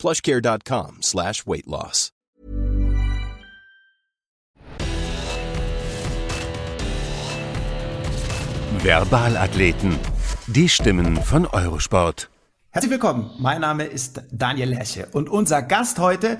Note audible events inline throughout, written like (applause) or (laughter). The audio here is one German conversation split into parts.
plushcare.com slash weight loss. Verbalathleten. Die Stimmen von Eurosport. Herzlich willkommen. Mein Name ist Daniel Lerche und unser Gast heute,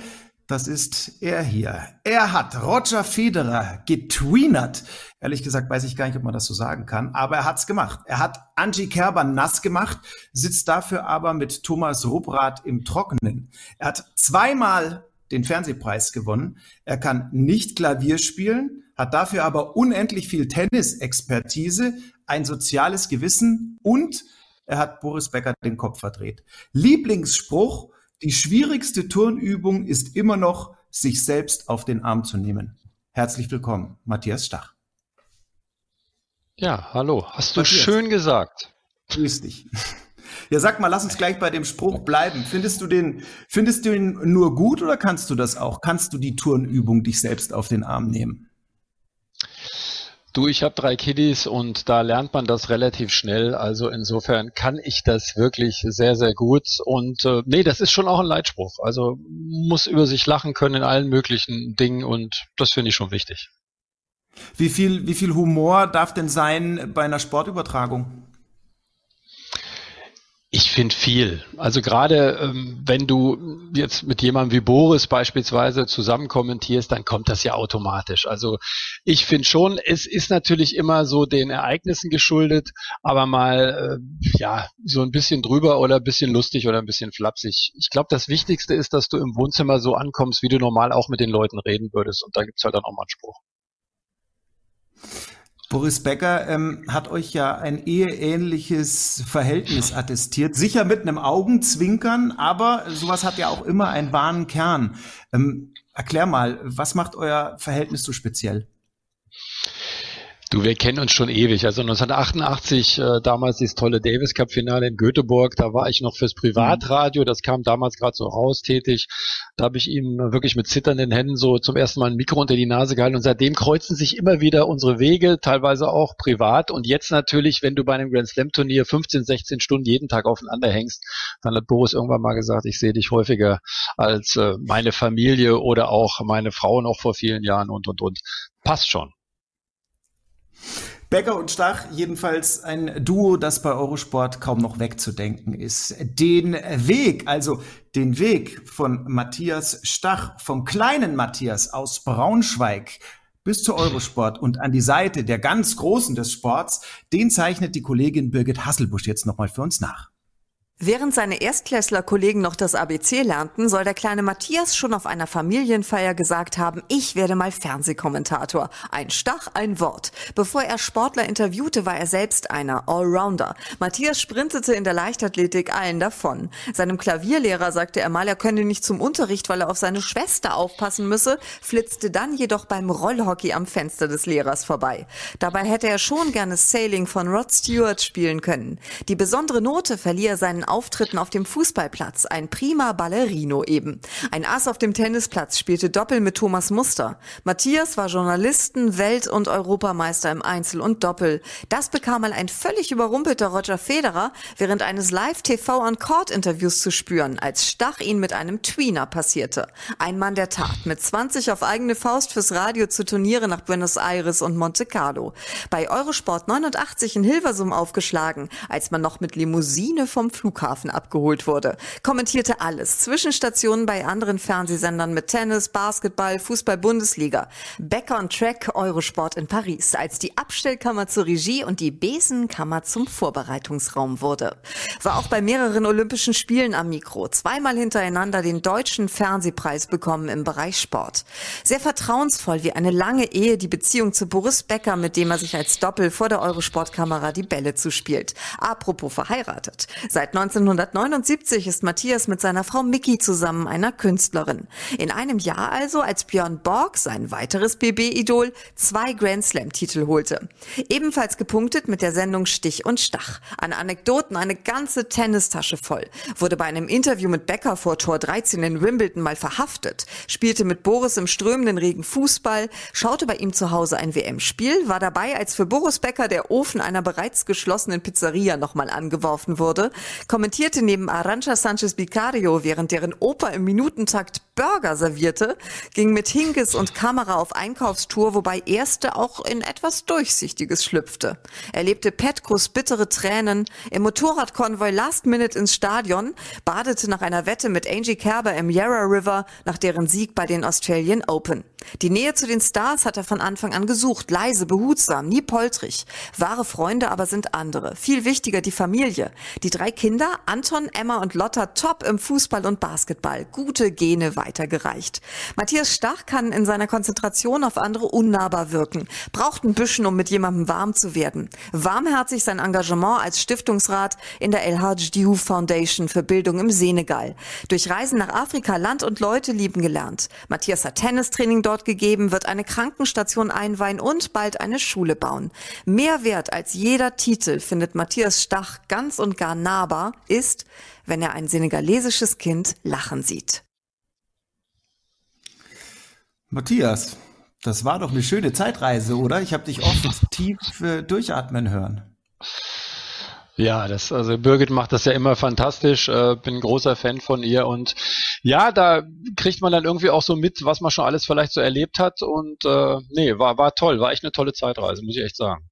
das ist er hier. Er hat Roger Federer getweenert. Ehrlich gesagt weiß ich gar nicht, ob man das so sagen kann, aber er hat's gemacht. Er hat Angie Kerber nass gemacht, sitzt dafür aber mit Thomas Rupprath im Trockenen. Er hat zweimal den Fernsehpreis gewonnen. Er kann nicht Klavier spielen, hat dafür aber unendlich viel Tennisexpertise, ein soziales Gewissen und er hat Boris Becker den Kopf verdreht. Lieblingsspruch, die schwierigste Turnübung ist immer noch, sich selbst auf den Arm zu nehmen. Herzlich willkommen, Matthias Stach. Ja, hallo. Hast du Matthias. schön gesagt. Grüß dich. Ja, sag mal, lass uns gleich bei dem Spruch bleiben. Findest du den, findest du ihn nur gut oder kannst du das auch? Kannst du die Turnübung dich selbst auf den Arm nehmen? Du, ich habe drei Kiddies und da lernt man das relativ schnell. Also insofern kann ich das wirklich sehr, sehr gut. Und äh, nee, das ist schon auch ein Leitspruch. Also muss über sich lachen können in allen möglichen Dingen und das finde ich schon wichtig. Wie viel, wie viel Humor darf denn sein bei einer Sportübertragung? Ich finde viel. Also gerade ähm, wenn du jetzt mit jemandem wie Boris beispielsweise zusammen kommentierst, dann kommt das ja automatisch. Also ich finde schon, es ist natürlich immer so den Ereignissen geschuldet, aber mal äh, ja so ein bisschen drüber oder ein bisschen lustig oder ein bisschen flapsig. Ich glaube, das Wichtigste ist, dass du im Wohnzimmer so ankommst, wie du normal auch mit den Leuten reden würdest. Und da gibt's halt dann auch mal einen Spruch. Boris Becker ähm, hat euch ja ein eheähnliches Verhältnis attestiert. Sicher mit einem Augenzwinkern, aber sowas hat ja auch immer einen wahren Kern. Ähm, erklär mal, was macht euer Verhältnis so speziell? Du, wir kennen uns schon ewig. Also 1988, äh, damals dieses tolle Davis Cup Finale in Göteborg, da war ich noch fürs Privatradio, das kam damals gerade so raus tätig. Da habe ich ihm wirklich mit zitternden Händen so zum ersten Mal ein Mikro unter die Nase gehalten und seitdem kreuzen sich immer wieder unsere Wege, teilweise auch privat. Und jetzt natürlich, wenn du bei einem Grand Slam Turnier 15, 16 Stunden jeden Tag aufeinander hängst, dann hat Boris irgendwann mal gesagt, ich sehe dich häufiger als äh, meine Familie oder auch meine Frau noch vor vielen Jahren und und und. Passt schon. Becker und Stach, jedenfalls ein Duo, das bei Eurosport kaum noch wegzudenken ist. Den Weg, also den Weg von Matthias Stach, vom kleinen Matthias aus Braunschweig bis zu Eurosport und an die Seite der ganz Großen des Sports, den zeichnet die Kollegin Birgit Hasselbusch jetzt nochmal für uns nach. Während seine Erstklässler-Kollegen noch das ABC lernten, soll der kleine Matthias schon auf einer Familienfeier gesagt haben, ich werde mal Fernsehkommentator. Ein Stach, ein Wort. Bevor er Sportler interviewte, war er selbst einer Allrounder. Matthias sprintete in der Leichtathletik allen davon. Seinem Klavierlehrer sagte er mal, er könne nicht zum Unterricht, weil er auf seine Schwester aufpassen müsse, flitzte dann jedoch beim Rollhockey am Fenster des Lehrers vorbei. Dabei hätte er schon gerne Sailing von Rod Stewart spielen können. Die besondere Note verlieh er seinen Auftritten auf dem Fußballplatz, ein prima Ballerino eben. Ein Ass auf dem Tennisplatz spielte Doppel mit Thomas Muster. Matthias war Journalisten, Welt- und Europameister im Einzel und Doppel. Das bekam mal ein völlig überrumpelter Roger Federer während eines Live-TV-on-Court-Interviews zu spüren, als Stach ihn mit einem Tweener passierte. Ein Mann der Tat, mit 20 auf eigene Faust fürs Radio zu Turniere nach Buenos Aires und Monte Carlo. Bei Eurosport 89 in Hilversum aufgeschlagen, als man noch mit Limousine vom Flughafen Flughafen abgeholt wurde. Kommentierte alles. Zwischenstationen bei anderen Fernsehsendern mit Tennis, Basketball, Fußball, Bundesliga. Back on Track, Eurosport in Paris, als die Abstellkammer zur Regie und die Besenkammer zum Vorbereitungsraum wurde. War auch bei mehreren Olympischen Spielen am Mikro. Zweimal hintereinander den deutschen Fernsehpreis bekommen im Bereich Sport. Sehr vertrauensvoll wie eine lange Ehe die Beziehung zu Boris Becker, mit dem er sich als Doppel vor der Eurosportkamera die Bälle zuspielt. Apropos verheiratet. Seit 1979 ist Matthias mit seiner Frau Mickey zusammen einer Künstlerin. In einem Jahr also, als Björn Borg, sein weiteres BB-Idol, zwei Grand Slam-Titel holte. Ebenfalls gepunktet mit der Sendung Stich und Stach. An Anekdoten eine ganze Tennistasche voll. Wurde bei einem Interview mit Becker vor Tor 13 in Wimbledon mal verhaftet. Spielte mit Boris im strömenden Regen Fußball. Schaute bei ihm zu Hause ein WM-Spiel. War dabei, als für Boris Becker der Ofen einer bereits geschlossenen Pizzeria nochmal angeworfen wurde. Kommentierte neben Arancha Sanchez Bicario, während deren Opa im Minutentakt Burger servierte. Ging mit Hinkes und Kamera auf Einkaufstour, wobei erste auch in etwas Durchsichtiges schlüpfte. Erlebte Petkus bittere Tränen, im Motorradkonvoi Last Minute ins Stadion, badete nach einer Wette mit Angie Kerber im Yarra River nach deren Sieg bei den Australian Open. Die Nähe zu den Stars hat er von Anfang an gesucht, leise, behutsam, nie poltrig. Wahre Freunde aber sind andere. Viel wichtiger die Familie. Die drei Kinder, Anton, Emma und Lotta, top im Fußball und Basketball. Gute Gene weitergereicht. Matthias Stach kann in seiner Konzentration auf andere unnahbar wirken. Braucht ein bisschen, um mit jemandem warm zu werden. Warmherzig sein Engagement als Stiftungsrat in der Diouf Foundation für Bildung im Senegal. Durch Reisen nach Afrika Land und Leute lieben gelernt. Matthias hat Tennistraining dort gegeben, wird eine Krankenstation einweihen und bald eine Schule bauen. Mehr wert als jeder Titel findet Matthias Stach ganz und gar nahbar ist, wenn er ein senegalesisches Kind lachen sieht. Matthias, das war doch eine schöne Zeitreise, oder? Ich habe dich oft tief äh, durchatmen hören. Ja, das, also Birgit macht das ja immer fantastisch, äh, bin großer Fan von ihr und ja, da kriegt man dann irgendwie auch so mit, was man schon alles vielleicht so erlebt hat und äh, nee, war, war toll, war echt eine tolle Zeitreise, muss ich echt sagen.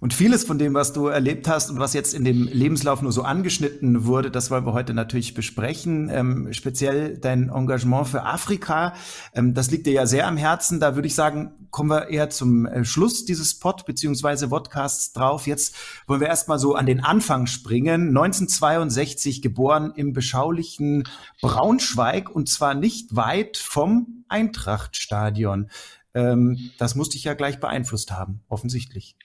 Und vieles von dem, was du erlebt hast und was jetzt in dem Lebenslauf nur so angeschnitten wurde, das wollen wir heute natürlich besprechen. Ähm, speziell dein Engagement für Afrika, ähm, das liegt dir ja sehr am Herzen. Da würde ich sagen, kommen wir eher zum äh, Schluss dieses Pod beziehungsweise Podcasts drauf. Jetzt wollen wir erstmal so an den Anfang springen. 1962 geboren im beschaulichen Braunschweig und zwar nicht weit vom Eintrachtstadion. Ähm, das musste ich ja gleich beeinflusst haben, offensichtlich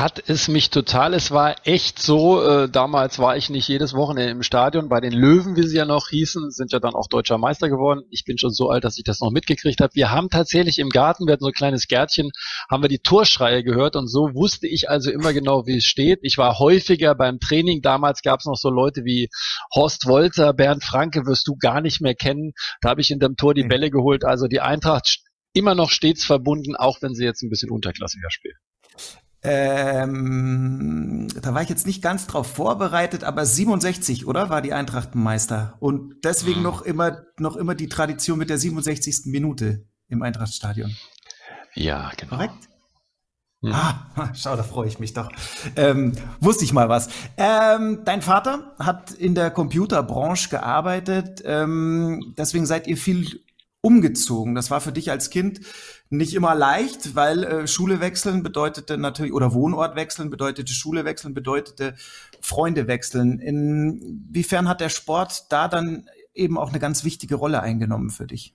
hat es mich total. Es war echt so, äh, damals war ich nicht jedes Wochenende im Stadion. Bei den Löwen, wie sie ja noch hießen, sind ja dann auch deutscher Meister geworden. Ich bin schon so alt, dass ich das noch mitgekriegt habe. Wir haben tatsächlich im Garten, wir hatten so ein kleines Gärtchen, haben wir die Torschreie gehört und so wusste ich also immer genau, wie es steht. Ich war häufiger beim Training. Damals gab es noch so Leute wie Horst Wolter, Bernd Franke, wirst du gar nicht mehr kennen. Da habe ich in dem Tor die Bälle geholt. Also die Eintracht immer noch stets verbunden, auch wenn sie jetzt ein bisschen unterklassiger spielt. Ähm, da war ich jetzt nicht ganz drauf vorbereitet, aber 67, oder? War die Eintracht Meister. Und deswegen noch immer, noch immer die Tradition mit der 67. Minute im Eintrachtstadion. Ja, genau. Korrekt? Hm. Ah, (laughs) schau, da freue ich mich doch. Ähm, wusste ich mal was. Ähm, dein Vater hat in der Computerbranche gearbeitet, ähm, deswegen seid ihr viel umgezogen. Das war für dich als Kind nicht immer leicht, weil äh, Schule wechseln bedeutete natürlich, oder Wohnort wechseln bedeutete Schule wechseln, bedeutete Freunde wechseln. Inwiefern hat der Sport da dann eben auch eine ganz wichtige Rolle eingenommen für dich?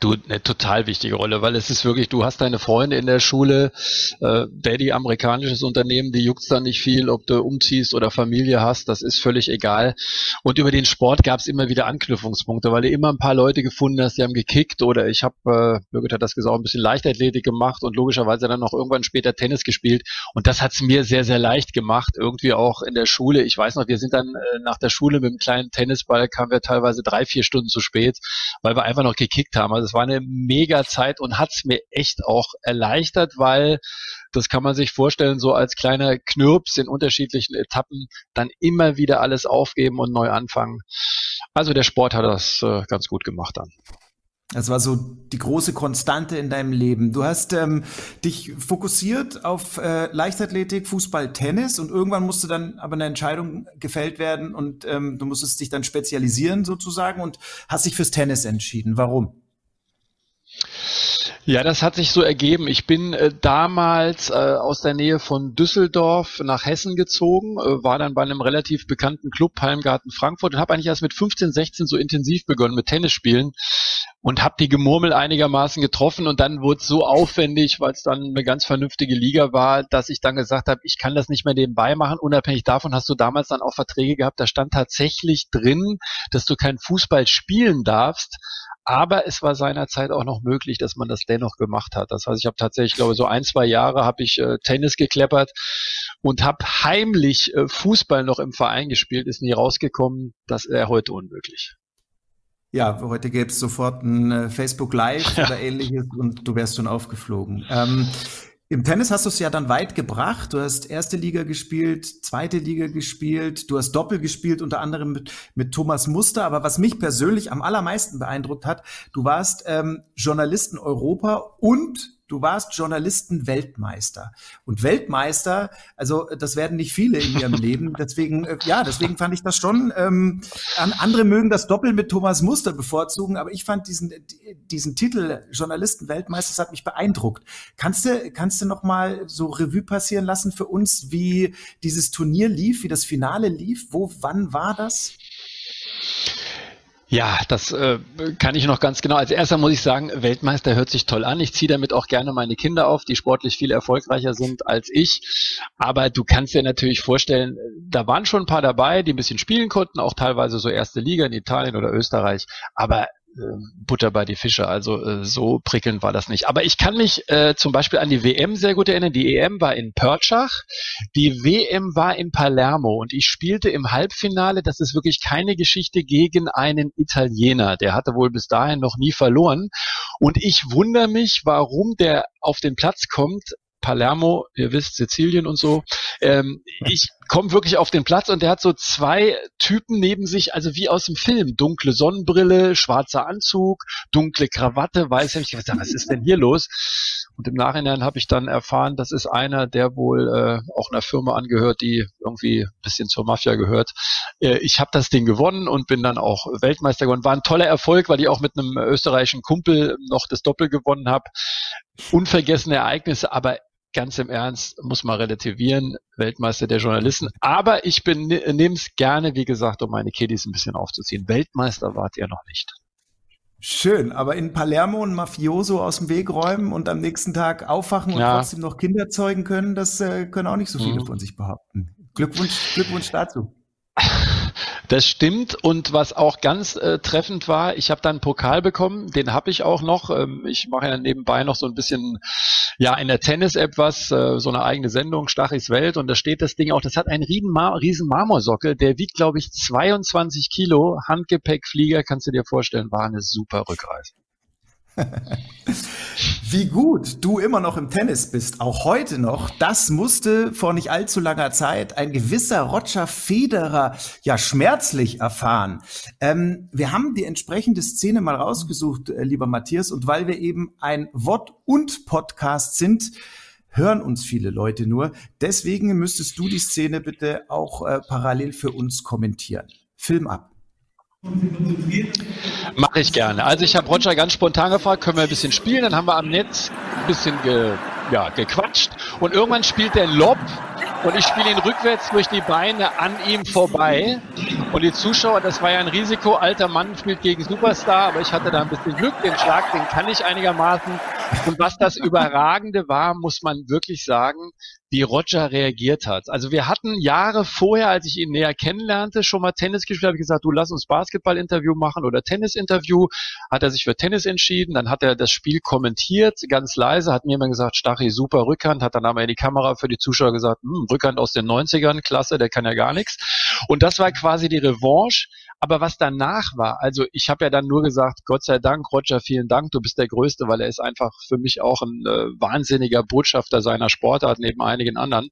Du, eine total wichtige Rolle, weil es ist wirklich, du hast deine Freunde in der Schule, äh, Daddy, amerikanisches Unternehmen, die juckt's dann nicht viel, ob du umziehst oder Familie hast, das ist völlig egal. Und über den Sport gab's immer wieder Anknüpfungspunkte, weil du immer ein paar Leute gefunden hast, die haben gekickt oder ich habe, äh, Birgit hat das gesagt, ein bisschen Leichtathletik gemacht und logischerweise dann noch irgendwann später Tennis gespielt. Und das hat's mir sehr, sehr leicht gemacht, irgendwie auch in der Schule. Ich weiß noch, wir sind dann äh, nach der Schule mit dem kleinen Tennisball, kamen wir teilweise drei, vier Stunden zu spät, weil wir einfach noch gekickt haben. Also das war eine mega Zeit und hat es mir echt auch erleichtert, weil das kann man sich vorstellen, so als kleiner Knirps in unterschiedlichen Etappen dann immer wieder alles aufgeben und neu anfangen. Also der Sport hat das äh, ganz gut gemacht dann. Das war so die große Konstante in deinem Leben. Du hast ähm, dich fokussiert auf äh, Leichtathletik, Fußball, Tennis und irgendwann musste dann aber eine Entscheidung gefällt werden und ähm, du musstest dich dann spezialisieren sozusagen und hast dich fürs Tennis entschieden. Warum? Ja, das hat sich so ergeben. Ich bin äh, damals äh, aus der Nähe von Düsseldorf nach Hessen gezogen, äh, war dann bei einem relativ bekannten Club, Palmgarten Frankfurt, und habe eigentlich erst mit 15, 16 so intensiv begonnen mit Tennisspielen. Und habe die Gemurmel einigermaßen getroffen und dann wurde es so aufwendig, weil es dann eine ganz vernünftige Liga war, dass ich dann gesagt habe, ich kann das nicht mehr nebenbei machen. Unabhängig davon hast du damals dann auch Verträge gehabt, da stand tatsächlich drin, dass du kein Fußball spielen darfst. Aber es war seinerzeit auch noch möglich, dass man das dennoch gemacht hat. Das heißt, ich habe tatsächlich, glaube so ein, zwei Jahre habe ich äh, Tennis gekleppert und habe heimlich äh, Fußball noch im Verein gespielt, ist nie rausgekommen. Das wäre heute unmöglich. Ja, heute gäbe es sofort ein äh, Facebook Live oder ähnliches und du wärst schon aufgeflogen. Ähm, Im Tennis hast du es ja dann weit gebracht. Du hast erste Liga gespielt, zweite Liga gespielt, du hast Doppel gespielt, unter anderem mit, mit Thomas Muster. Aber was mich persönlich am allermeisten beeindruckt hat, du warst ähm, Journalisten Europa und du warst Journalisten-Weltmeister. Und Weltmeister, also das werden nicht viele in ihrem Leben. (laughs) Deswegen, äh, ja, deswegen fand ich das schon. Ähm, andere mögen das Doppel mit Thomas Muster bevorzugen, aber ich fand diesen, diesen Titel Journalisten-Weltmeister, das hat mich beeindruckt. Kannst du, kannst du noch mal so Revue passieren lassen für uns, wie dieses Turnier lief, wie das Finale lief? Wo, wann war das? Ja, das äh, kann ich noch ganz genau. Als erster muss ich sagen, Weltmeister hört sich toll an. Ich ziehe damit auch gerne meine Kinder auf, die sportlich viel erfolgreicher sind als ich. Aber du kannst dir natürlich vorstellen, da waren schon ein paar dabei, die ein bisschen spielen konnten, auch teilweise so erste Liga in Italien oder Österreich. Aber Butter bei die Fische. Also äh, so prickelnd war das nicht. Aber ich kann mich äh, zum Beispiel an die WM sehr gut erinnern. Die EM war in Pörtschach, die WM war in Palermo und ich spielte im Halbfinale, das ist wirklich keine Geschichte, gegen einen Italiener. Der hatte wohl bis dahin noch nie verloren. Und ich wundere mich, warum der auf den Platz kommt, Palermo, ihr wisst, Sizilien und so. Ähm, ich komme wirklich auf den Platz und der hat so zwei Typen neben sich, also wie aus dem Film. Dunkle Sonnenbrille, schwarzer Anzug, dunkle Krawatte, weiß ich. Was ist denn hier los? Und im Nachhinein habe ich dann erfahren, das ist einer, der wohl äh, auch einer Firma angehört, die irgendwie ein bisschen zur Mafia gehört. Äh, ich habe das Ding gewonnen und bin dann auch Weltmeister geworden. War ein toller Erfolg, weil ich auch mit einem österreichischen Kumpel noch das Doppel gewonnen habe. Unvergessene Ereignisse, aber ganz im Ernst, muss man relativieren, Weltmeister der Journalisten. Aber ich nehme es gerne, wie gesagt, um meine Kiddies ein bisschen aufzuziehen. Weltmeister wart ihr noch nicht. Schön, aber in Palermo ein Mafioso aus dem Weg räumen und am nächsten Tag aufwachen und ja. trotzdem noch Kinder zeugen können, das äh, können auch nicht so viele mhm. von sich behaupten. Glückwunsch, Glückwunsch dazu. (laughs) Das stimmt. Und was auch ganz äh, treffend war, ich habe dann einen Pokal bekommen, den habe ich auch noch. Ähm, ich mache ja nebenbei noch so ein bisschen ja in der Tennis-App was, äh, so eine eigene Sendung, Stachis Welt. Und da steht das Ding auch, das hat einen riesen, Mar riesen Marmorsockel, der wiegt glaube ich 22 Kilo, Handgepäckflieger, kannst du dir vorstellen, war eine super Rückreise. (laughs) Wie gut du immer noch im Tennis bist, auch heute noch, das musste vor nicht allzu langer Zeit ein gewisser Roger Federer ja schmerzlich erfahren. Ähm, wir haben die entsprechende Szene mal rausgesucht, äh, lieber Matthias, und weil wir eben ein Wort- und Podcast sind, hören uns viele Leute nur. Deswegen müsstest du die Szene bitte auch äh, parallel für uns kommentieren. Film ab. Mache ich gerne. Also ich habe Roger ganz spontan gefragt, können wir ein bisschen spielen? Dann haben wir am Netz ein bisschen ge, ja, gequatscht und irgendwann spielt der Lob und ich spiele ihn rückwärts durch die Beine an ihm vorbei. Und die Zuschauer, das war ja ein Risiko, alter Mann spielt gegen Superstar, aber ich hatte da ein bisschen Glück, den Schlag, den kann ich einigermaßen. Und was das Überragende war, muss man wirklich sagen, wie Roger reagiert hat. Also wir hatten Jahre vorher, als ich ihn näher kennenlernte, schon mal Tennis gespielt, habe ich gesagt, du lass uns Basketball-Interview machen oder Tennis-Interview. Hat er sich für Tennis entschieden, dann hat er das Spiel kommentiert, ganz leise, hat mir immer gesagt, Stachi, super Rückhand, hat dann aber in die Kamera für die Zuschauer gesagt, hm, Rückhand aus den 90ern, klasse, der kann ja gar nichts. Und das war quasi die Revanche. Aber was danach war, also ich habe ja dann nur gesagt, Gott sei Dank, Roger, vielen Dank, du bist der Größte, weil er ist einfach für mich auch ein äh, wahnsinniger Botschafter seiner Sportart neben einigen anderen.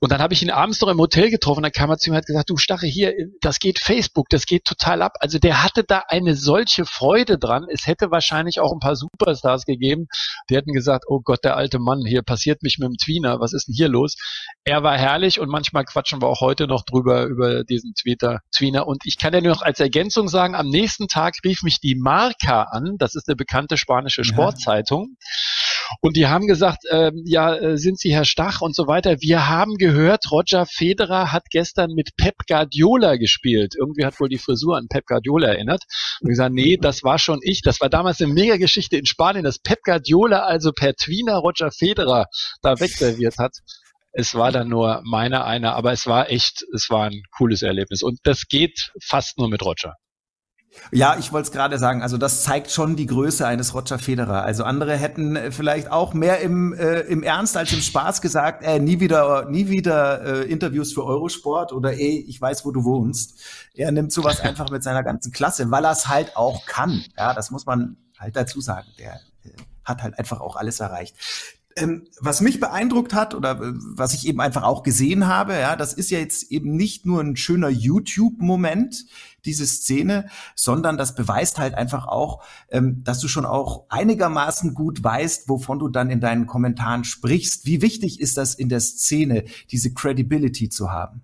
Und dann habe ich ihn abends noch im Hotel getroffen, dann kam er zu mir und hat gesagt, du Stache, hier, das geht Facebook, das geht total ab. Also der hatte da eine solche Freude dran. Es hätte wahrscheinlich auch ein paar Superstars gegeben, die hätten gesagt, oh Gott, der alte Mann, hier passiert mich mit dem Tweener, was ist denn hier los? Er war herrlich und manchmal quatschen wir auch heute noch drüber, über diesen Twitter, Tweener. Und ich kann ja nur noch als Ergänzung sagen, am nächsten Tag rief mich die Marca an, das ist eine bekannte spanische Sportzeitung. Ja Und die haben gesagt, äh, ja, sind Sie Herr Stach und so weiter. Wir haben gehört, Roger Federer hat gestern mit Pep Guardiola gespielt. Irgendwie hat wohl die Frisur an Pep Guardiola erinnert. Und gesagt, nee, das war schon ich. Das war damals eine Mega-Geschichte in Spanien, dass Pep Guardiola also per Tweener Roger Federer da wegserviert hat. Es war dann nur meine eine, aber es war echt, es war ein cooles Erlebnis. Und das geht fast nur mit Roger. Ja, ich wollte es gerade sagen, also das zeigt schon die Größe eines Roger Federer. Also andere hätten äh, vielleicht auch mehr im, äh, im Ernst als im Spaß gesagt, äh, nie wieder, nie wieder äh, Interviews für Eurosport oder ey, ich weiß, wo du wohnst. Er nimmt sowas (laughs) einfach mit seiner ganzen Klasse, weil er es halt auch kann. Ja, das muss man halt dazu sagen. Der äh, hat halt einfach auch alles erreicht. Ähm, was mich beeindruckt hat oder äh, was ich eben einfach auch gesehen habe, ja, das ist ja jetzt eben nicht nur ein schöner YouTube-Moment, diese Szene, sondern das beweist halt einfach auch, ähm, dass du schon auch einigermaßen gut weißt, wovon du dann in deinen Kommentaren sprichst. Wie wichtig ist das in der Szene, diese Credibility zu haben?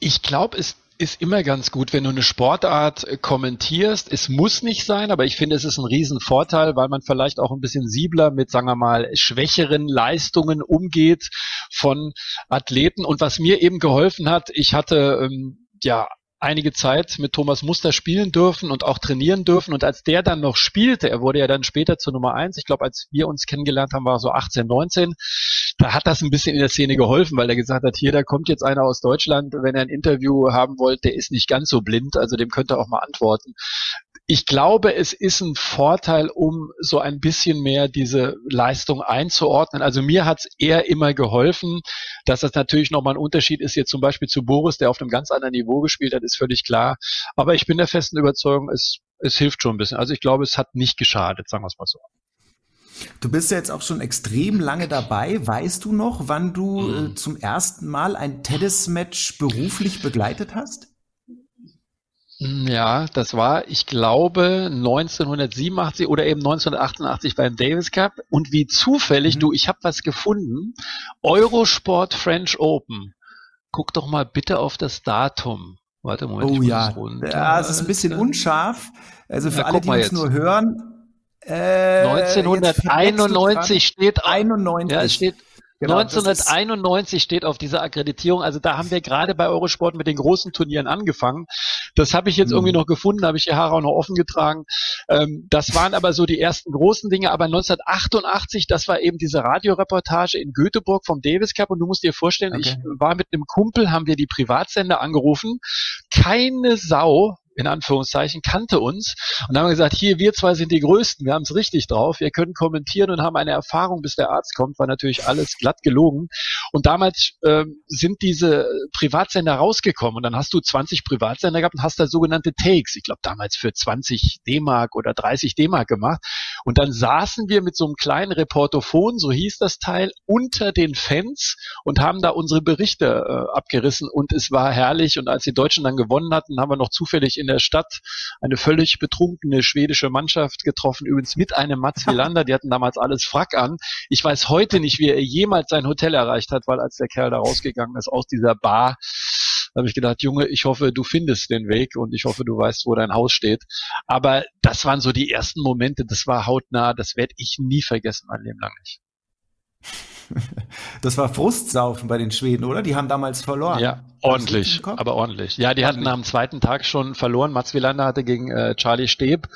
Ich glaube, es ist immer ganz gut, wenn du eine Sportart äh, kommentierst. Es muss nicht sein, aber ich finde, es ist ein Riesenvorteil, weil man vielleicht auch ein bisschen siebler mit, sagen wir mal, schwächeren Leistungen umgeht von Athleten. Und was mir eben geholfen hat, ich hatte ähm, ja einige Zeit mit Thomas Muster spielen dürfen und auch trainieren dürfen. Und als der dann noch spielte, er wurde ja dann später zur Nummer eins, ich glaube, als wir uns kennengelernt haben, war er so 18, 19, da hat das ein bisschen in der Szene geholfen, weil er gesagt hat, hier, da kommt jetzt einer aus Deutschland, wenn er ein Interview haben wollte, der ist nicht ganz so blind, also dem könnte er auch mal antworten ich glaube, es ist ein Vorteil, um so ein bisschen mehr diese Leistung einzuordnen. Also mir hat es eher immer geholfen, dass das natürlich nochmal ein Unterschied ist, jetzt zum Beispiel zu Boris, der auf einem ganz anderen Niveau gespielt hat, ist völlig klar. Aber ich bin der festen Überzeugung, es, es hilft schon ein bisschen. Also ich glaube, es hat nicht geschadet, sagen wir es mal so. Du bist ja jetzt auch schon extrem lange dabei. Weißt du noch, wann du mhm. äh, zum ersten Mal ein Tennismatch beruflich begleitet hast? Ja, das war, ich glaube, 1987 oder eben 1988 beim Davis Cup. Und wie zufällig, mhm. du, ich habe was gefunden. Eurosport French Open. Guck doch mal bitte auf das Datum. Warte, Moment, oh ja. Ja, es ist ein bisschen unscharf. Also für ja, alle, die uns nur hören. Äh, 1991 steht. 91. Ja, es steht Genau, 1991 steht auf dieser Akkreditierung. Also da haben wir gerade bei Eurosport mit den großen Turnieren angefangen. Das habe ich jetzt mhm. irgendwie noch gefunden, habe ich die Haare auch noch offen getragen. Ähm, das waren aber so die ersten großen Dinge. Aber 1988, das war eben diese Radioreportage in Göteborg vom Davis Cup. Und du musst dir vorstellen, okay. ich war mit einem Kumpel, haben wir die Privatsender angerufen. Keine Sau in Anführungszeichen, kannte uns und haben gesagt, hier, wir zwei sind die Größten, wir haben es richtig drauf, wir können kommentieren und haben eine Erfahrung, bis der Arzt kommt, war natürlich alles glatt gelogen. Und damals äh, sind diese Privatsender rausgekommen und dann hast du 20 Privatsender gehabt und hast da sogenannte Takes, ich glaube damals für 20 D-Mark oder 30 D-Mark gemacht. Und dann saßen wir mit so einem kleinen Reportophon, so hieß das Teil, unter den Fans und haben da unsere Berichte äh, abgerissen und es war herrlich. Und als die Deutschen dann gewonnen hatten, haben wir noch zufällig in der Stadt eine völlig betrunkene schwedische Mannschaft getroffen, übrigens mit einem Mats (laughs) Wilander, die hatten damals alles Frack an. Ich weiß heute nicht, wie er jemals sein Hotel erreicht hat, weil als der Kerl da rausgegangen ist aus dieser Bar, habe ich gedacht, Junge, ich hoffe, du findest den Weg und ich hoffe, du weißt, wo dein Haus steht. Aber das waren so die ersten Momente, das war hautnah, das werde ich nie vergessen, mein Leben lang nicht. (laughs) Das war Frustsaufen bei den Schweden, oder? Die haben damals verloren. Ja, ordentlich, aber ordentlich. Ja, die ordentlich. hatten am zweiten Tag schon verloren. Mats Wielander hatte gegen äh, Charlie Steb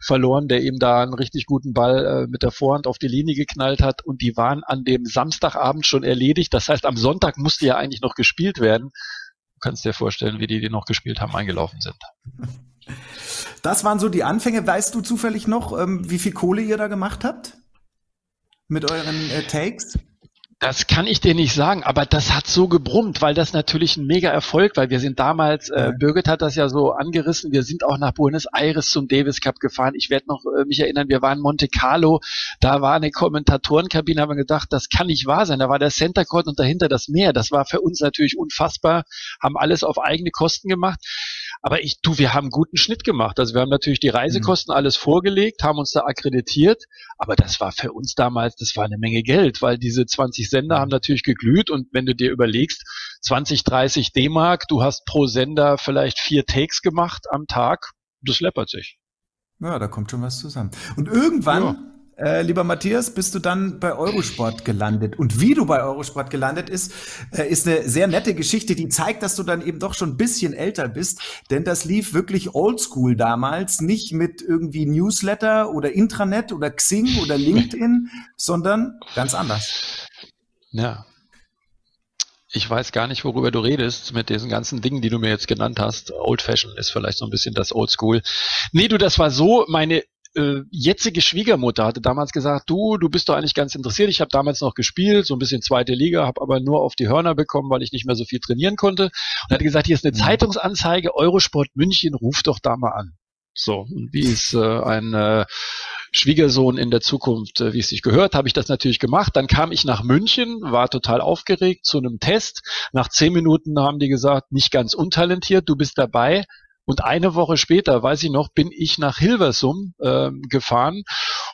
verloren, der ihm da einen richtig guten Ball äh, mit der Vorhand auf die Linie geknallt hat. Und die waren an dem Samstagabend schon erledigt. Das heißt, am Sonntag musste ja eigentlich noch gespielt werden. Kannst dir vorstellen, wie die, die noch gespielt haben, eingelaufen sind. Das waren so die Anfänge. Weißt du zufällig noch, ähm, wie viel Kohle ihr da gemacht habt? Mit euren äh, Takes? Das kann ich dir nicht sagen, aber das hat so gebrummt, weil das natürlich ein mega Erfolg war. Wir sind damals, äh, Birgit hat das ja so angerissen, wir sind auch nach Buenos Aires zum Davis Cup gefahren. Ich werde noch äh, mich erinnern, wir waren in Monte Carlo, da war eine Kommentatorenkabine, haben wir gedacht, das kann nicht wahr sein. Da war der Center Court und dahinter das Meer. Das war für uns natürlich unfassbar, haben alles auf eigene Kosten gemacht. Aber ich, du, wir haben guten Schnitt gemacht. Also wir haben natürlich die Reisekosten mhm. alles vorgelegt, haben uns da akkreditiert. Aber das war für uns damals, das war eine Menge Geld, weil diese 20 Sender mhm. haben natürlich geglüht. Und wenn du dir überlegst, 20, 30 D-Mark, du hast pro Sender vielleicht vier Takes gemacht am Tag, das läppert sich. Ja, da kommt schon was zusammen. Und irgendwann, äh, lieber Matthias, bist du dann bei Eurosport gelandet. Und wie du bei Eurosport gelandet ist, äh, ist eine sehr nette Geschichte, die zeigt, dass du dann eben doch schon ein bisschen älter bist. Denn das lief wirklich oldschool damals, nicht mit irgendwie Newsletter oder Intranet oder Xing oder LinkedIn, sondern ganz anders. Ja, ich weiß gar nicht, worüber du redest mit diesen ganzen Dingen, die du mir jetzt genannt hast. Old Fashion ist vielleicht so ein bisschen das Old School. Nee, du, das war so, meine äh, jetzige Schwiegermutter hatte damals gesagt, du, du bist doch eigentlich ganz interessiert. Ich habe damals noch gespielt, so ein bisschen zweite Liga, habe aber nur auf die Hörner bekommen, weil ich nicht mehr so viel trainieren konnte. Und hat gesagt, hier ist eine mhm. Zeitungsanzeige, Eurosport München, ruf doch da mal an. So, und wie ist äh, ein äh, Schwiegersohn in der Zukunft, äh, wie es sich gehört, habe ich das natürlich gemacht. Dann kam ich nach München, war total aufgeregt zu einem Test. Nach zehn Minuten haben die gesagt, nicht ganz untalentiert, du bist dabei. Und eine Woche später, weiß ich noch, bin ich nach Hilversum äh, gefahren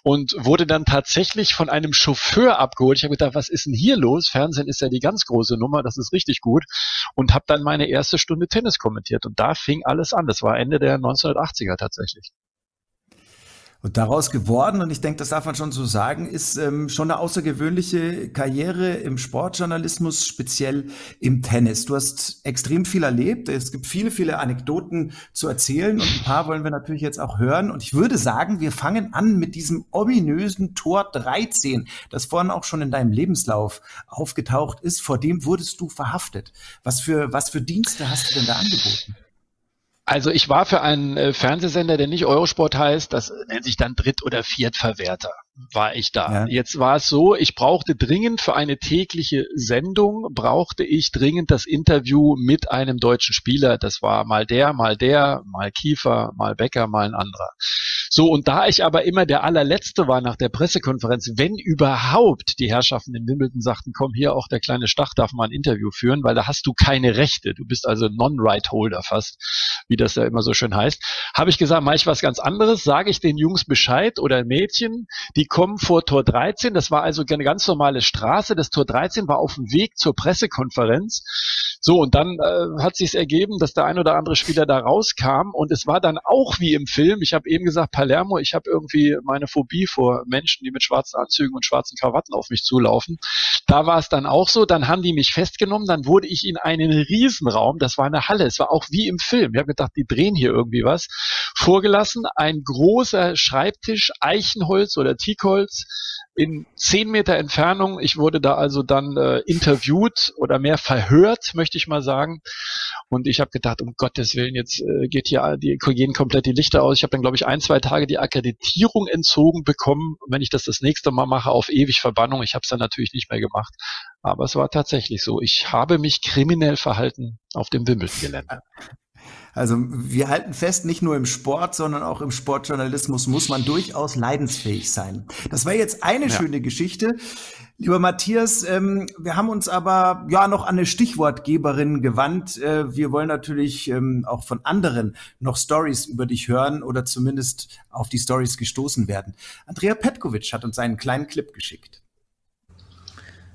und wurde dann tatsächlich von einem Chauffeur abgeholt. Ich habe gedacht, was ist denn hier los? Fernsehen ist ja die ganz große Nummer, das ist richtig gut. Und habe dann meine erste Stunde Tennis kommentiert. Und da fing alles an. Das war Ende der 1980er tatsächlich. Und daraus geworden, und ich denke, das darf man schon so sagen, ist ähm, schon eine außergewöhnliche Karriere im Sportjournalismus, speziell im Tennis. Du hast extrem viel erlebt. Es gibt viele, viele Anekdoten zu erzählen und ein paar wollen wir natürlich jetzt auch hören. Und ich würde sagen, wir fangen an mit diesem ominösen Tor 13, das vorhin auch schon in deinem Lebenslauf aufgetaucht ist. Vor dem wurdest du verhaftet. Was für, was für Dienste hast du denn da angeboten? Also ich war für einen äh, Fernsehsender, der nicht Eurosport heißt, das nennt sich dann Dritt- oder Viertverwerter war ich da. Ja. Jetzt war es so, ich brauchte dringend für eine tägliche Sendung, brauchte ich dringend das Interview mit einem deutschen Spieler. Das war mal der, mal der, mal Kiefer, mal Becker, mal ein anderer. So, und da ich aber immer der allerletzte war nach der Pressekonferenz, wenn überhaupt die Herrschaften in Wimbledon sagten, komm hier, auch der kleine Stach darf mal ein Interview führen, weil da hast du keine Rechte. Du bist also Non-Right-Holder fast, wie das ja immer so schön heißt. Habe ich gesagt, mache ich was ganz anderes, sage ich den Jungs Bescheid oder Mädchen, die kommen vor Tor 13. Das war also eine ganz normale Straße. Das Tor 13 war auf dem Weg zur Pressekonferenz. So, und dann äh, hat sich ergeben, dass der ein oder andere Spieler da rauskam und es war dann auch wie im Film. Ich habe eben gesagt, Palermo, ich habe irgendwie meine Phobie vor Menschen, die mit schwarzen Anzügen und schwarzen Krawatten auf mich zulaufen. Da war es dann auch so, dann haben die mich festgenommen, dann wurde ich in einen Riesenraum, das war eine Halle, es war auch wie im Film. Ich habe gedacht, die drehen hier irgendwie was. Vorgelassen, ein großer Schreibtisch, Eichenholz oder Teakholz, in zehn Meter Entfernung. Ich wurde da also dann äh, interviewt oder mehr verhört, möchte ich mal sagen. Und ich habe gedacht, um Gottes Willen, jetzt äh, geht hier die, gehen komplett die Lichter aus. Ich habe dann, glaube ich, ein, zwei Tage die Akkreditierung entzogen bekommen. Wenn ich das das nächste Mal mache, auf ewig Verbannung. Ich habe es dann natürlich nicht mehr gemacht. Aber es war tatsächlich so. Ich habe mich kriminell verhalten auf dem Wimbledon-Gelände. Also wir halten fest, nicht nur im Sport, sondern auch im Sportjournalismus muss man durchaus leidensfähig sein. Das war jetzt eine ja. schöne Geschichte. Lieber Matthias, ähm, wir haben uns aber ja noch an eine Stichwortgeberin gewandt. Äh, wir wollen natürlich ähm, auch von anderen noch Stories über dich hören oder zumindest auf die Stories gestoßen werden. Andrea Petkovic hat uns einen kleinen Clip geschickt.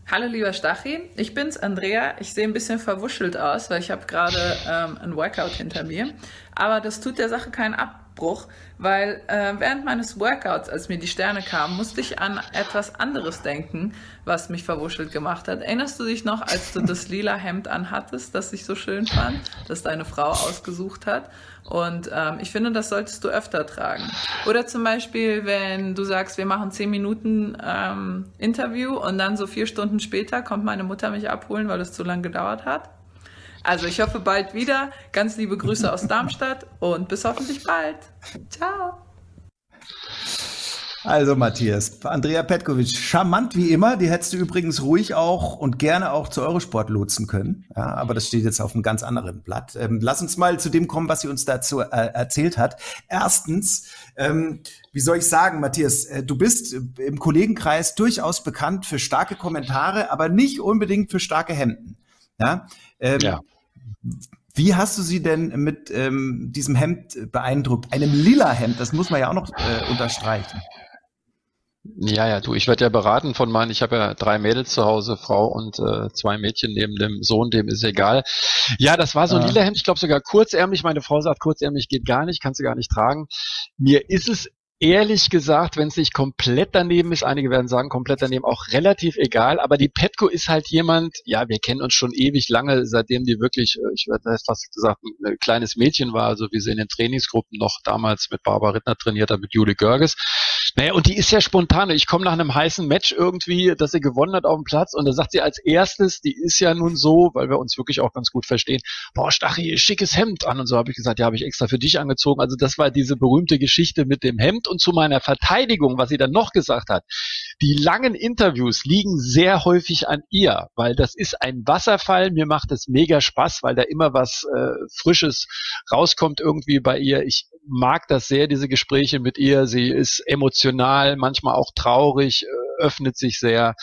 Hallo lieber Stachi, ich bin's Andrea. Ich sehe ein bisschen verwuschelt aus, weil ich habe gerade ähm, ein Workout hinter mir. Aber das tut der Sache keinen Abbruch, weil äh, während meines Workouts, als mir die Sterne kamen, musste ich an etwas anderes denken, was mich verwuschelt gemacht hat. Erinnerst du dich noch, als du das lila Hemd anhattest, das ich so schön fand, das deine Frau ausgesucht hat? Und ähm, ich finde, das solltest du öfter tragen. Oder zum Beispiel, wenn du sagst, wir machen zehn Minuten ähm, Interview und dann so vier Stunden später kommt meine Mutter mich abholen, weil es zu lang gedauert hat. Also ich hoffe bald wieder. Ganz liebe Grüße aus Darmstadt und bis hoffentlich bald. Ciao. Also Matthias, Andrea Petkovic, charmant wie immer. Die hättest du übrigens ruhig auch und gerne auch zu Eurosport lotsen können. Ja, aber das steht jetzt auf einem ganz anderen Blatt. Ähm, lass uns mal zu dem kommen, was sie uns dazu äh, erzählt hat. Erstens, ähm, wie soll ich sagen, Matthias, äh, du bist im Kollegenkreis durchaus bekannt für starke Kommentare, aber nicht unbedingt für starke Hemden. Ja. Ähm, ja. Wie hast du sie denn mit ähm, diesem Hemd beeindruckt? Einem lila Hemd, das muss man ja auch noch äh, unterstreichen. Ja, ja, du, ich werde ja beraten von meinen, ich habe ja drei Mädels zu Hause, Frau und äh, zwei Mädchen neben dem Sohn, dem ist egal. Ja, das war so ein ja. lila Hemd, ich glaube sogar kurzärmlich. Meine Frau sagt, kurzärmlich geht gar nicht, kannst du gar nicht tragen. Mir ist es ehrlich gesagt, wenn es nicht komplett daneben ist, einige werden sagen komplett daneben, auch relativ egal. Aber die Petco ist halt jemand, ja, wir kennen uns schon ewig lange, seitdem die wirklich, äh, ich hätte fast gesagt, ein kleines Mädchen war, so wie sie in den Trainingsgruppen noch damals mit Barbara Rittner trainiert hat, mit Jule Görges. Naja, und die ist ja spontan. Ich komme nach einem heißen Match irgendwie, dass sie gewonnen hat auf dem Platz und da sagt sie als erstes, die ist ja nun so, weil wir uns wirklich auch ganz gut verstehen, boah, Stachi, schickes Hemd an. Und so habe ich gesagt, ja, habe ich extra für dich angezogen. Also das war diese berühmte Geschichte mit dem Hemd und zu meiner Verteidigung, was sie dann noch gesagt hat. Die langen Interviews liegen sehr häufig an ihr, weil das ist ein Wasserfall. Mir macht es mega Spaß, weil da immer was äh, Frisches rauskommt irgendwie bei ihr. Ich mag das sehr, diese Gespräche mit ihr. Sie ist emotional, manchmal auch traurig, äh, öffnet sich sehr.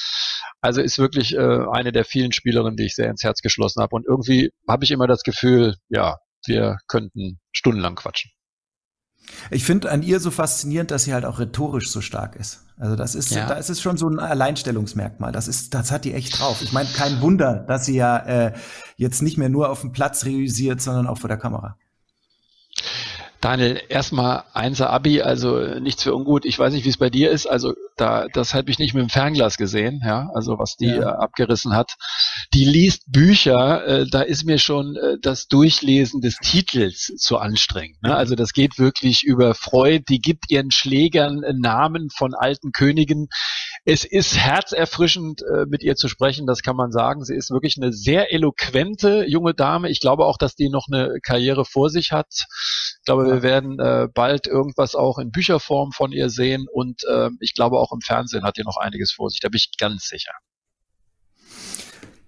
Also ist wirklich äh, eine der vielen Spielerinnen, die ich sehr ins Herz geschlossen habe. Und irgendwie habe ich immer das Gefühl, ja, wir könnten stundenlang quatschen. Ich finde an ihr so faszinierend, dass sie halt auch rhetorisch so stark ist. Also das ist, ja. da ist es schon so ein Alleinstellungsmerkmal. Das ist, das hat die echt drauf. Ich meine, kein Wunder, dass sie ja äh, jetzt nicht mehr nur auf dem Platz realisiert, sondern auch vor der Kamera. Daniel, erstmal Einser Abi, also nichts für ungut. Ich weiß nicht, wie es bei dir ist. Also da, das habe ich nicht mit dem Fernglas gesehen, ja. Also was die ja. äh, abgerissen hat. Die liest Bücher, äh, da ist mir schon äh, das Durchlesen des Titels zu anstrengend. Ne? Also das geht wirklich über Freud. Die gibt ihren Schlägern Namen von alten Königen. Es ist herzerfrischend, äh, mit ihr zu sprechen, das kann man sagen. Sie ist wirklich eine sehr eloquente junge Dame. Ich glaube auch, dass die noch eine Karriere vor sich hat. Ich glaube, wir werden äh, bald irgendwas auch in Bücherform von ihr sehen und äh, ich glaube auch im Fernsehen hat ihr noch einiges vor sich. Da bin ich ganz sicher.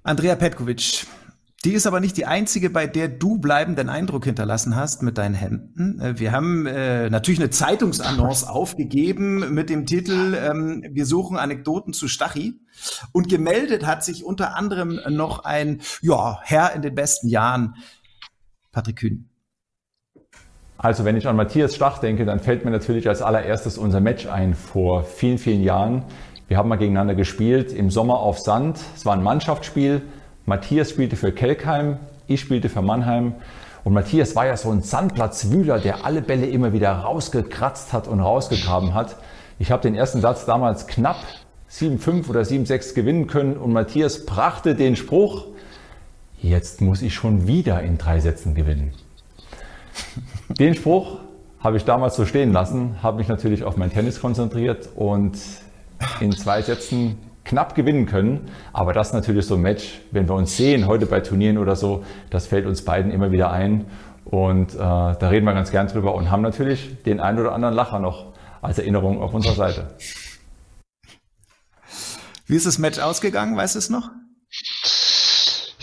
Andrea Petkovic, die ist aber nicht die einzige, bei der du bleibenden Eindruck hinterlassen hast mit deinen Händen. Äh, wir haben äh, natürlich eine Zeitungsannonce aufgegeben mit dem Titel ähm, Wir suchen Anekdoten zu Stachy. Und gemeldet hat sich unter anderem noch ein ja, Herr in den besten Jahren, Patrick Kühn. Also wenn ich an Matthias Stach denke, dann fällt mir natürlich als allererstes unser Match ein vor vielen, vielen Jahren. Wir haben mal gegeneinander gespielt im Sommer auf Sand. Es war ein Mannschaftsspiel. Matthias spielte für Kelkheim, ich spielte für Mannheim. Und Matthias war ja so ein Sandplatzwühler, der alle Bälle immer wieder rausgekratzt hat und rausgegraben hat. Ich habe den ersten Satz damals knapp 7-5 oder 7-6 gewinnen können und Matthias brachte den Spruch, jetzt muss ich schon wieder in drei Sätzen gewinnen. (laughs) Den Spruch habe ich damals so stehen lassen, habe mich natürlich auf mein Tennis konzentriert und in zwei Sätzen knapp gewinnen können. Aber das ist natürlich so ein Match, wenn wir uns sehen, heute bei Turnieren oder so, das fällt uns beiden immer wieder ein. Und äh, da reden wir ganz gern drüber und haben natürlich den einen oder anderen Lacher noch als Erinnerung auf unserer Seite. Wie ist das Match ausgegangen? Weißt du es noch?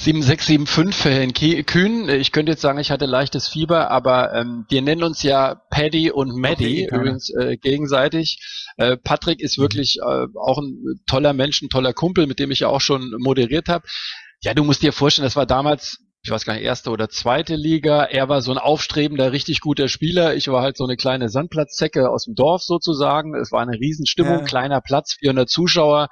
7675 für Herrn Kühn. Ich könnte jetzt sagen, ich hatte leichtes Fieber, aber ähm, wir nennen uns ja Paddy und Maddie okay, übrigens äh, gegenseitig. Äh, Patrick ist wirklich äh, auch ein toller Mensch, ein toller Kumpel, mit dem ich ja auch schon moderiert habe. Ja, du musst dir vorstellen, das war damals ich weiß gar nicht, erste oder zweite Liga. Er war so ein aufstrebender, richtig guter Spieler. Ich war halt so eine kleine Sandplatzzecke aus dem Dorf sozusagen. Es war eine Riesenstimmung, ja. kleiner Platz, 400 Zuschauer.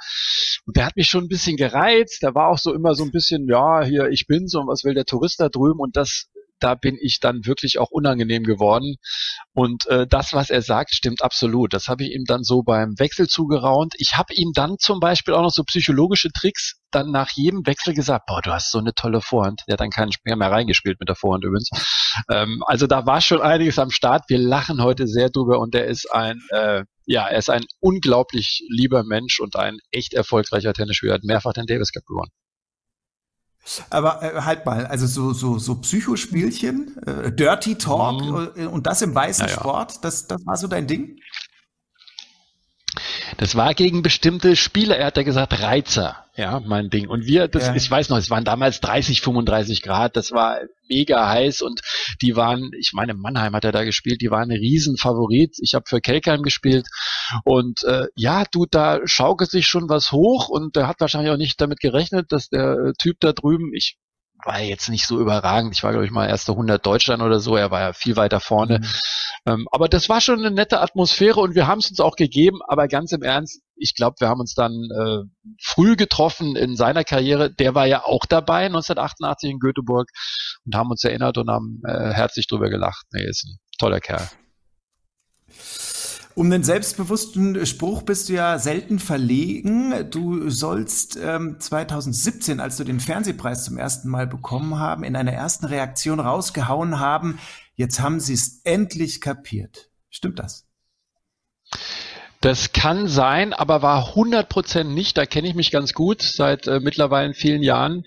Und der hat mich schon ein bisschen gereizt. Da war auch so immer so ein bisschen, ja, hier, ich bin's und was will der Tourist da drüben? Und das da bin ich dann wirklich auch unangenehm geworden. Und äh, das, was er sagt, stimmt absolut. Das habe ich ihm dann so beim Wechsel zugeraunt. Ich habe ihm dann zum Beispiel auch noch so psychologische Tricks dann nach jedem Wechsel gesagt, boah, du hast so eine tolle Vorhand. Der hat dann keinen Spiel mehr reingespielt mit der Vorhand übrigens. Ähm, also da war schon einiges am Start. Wir lachen heute sehr drüber und er ist ein, äh, ja, er ist ein unglaublich lieber Mensch und ein echt erfolgreicher Tennisspieler. Er hat mehrfach den Davis Cup gewonnen. Aber äh, halt mal, also so so so Psychospielchen, äh, Dirty Talk mhm. äh, und das im weißen ja, Sport, das das war so dein Ding? Das war gegen bestimmte Spieler. Er hat ja gesagt Reizer, ja, mein Ding. Und wir, das, ja. ich weiß noch, es waren damals 30, 35 Grad. Das war mega heiß und die waren, ich meine, Mannheim hat er da gespielt. Die waren ein Riesenfavorit. Ich habe für Kelkheim gespielt und äh, ja, du, da schaukelt sich schon was hoch und der hat wahrscheinlich auch nicht damit gerechnet, dass der Typ da drüben, ich war jetzt nicht so überragend. Ich war, glaube ich, mal erste 100 Deutschland oder so. Er war ja viel weiter vorne. Mhm. Ähm, aber das war schon eine nette Atmosphäre und wir haben es uns auch gegeben. Aber ganz im Ernst, ich glaube, wir haben uns dann äh, früh getroffen in seiner Karriere. Der war ja auch dabei 1988 in Göteborg und haben uns erinnert und haben äh, herzlich drüber gelacht. Nee, ist ein toller Kerl. Um den selbstbewussten Spruch bist du ja selten verlegen. Du sollst ähm, 2017, als du den Fernsehpreis zum ersten Mal bekommen haben, in einer ersten Reaktion rausgehauen haben, jetzt haben sie es endlich kapiert. Stimmt das? Das kann sein, aber war 100% nicht. Da kenne ich mich ganz gut seit äh, mittlerweile vielen Jahren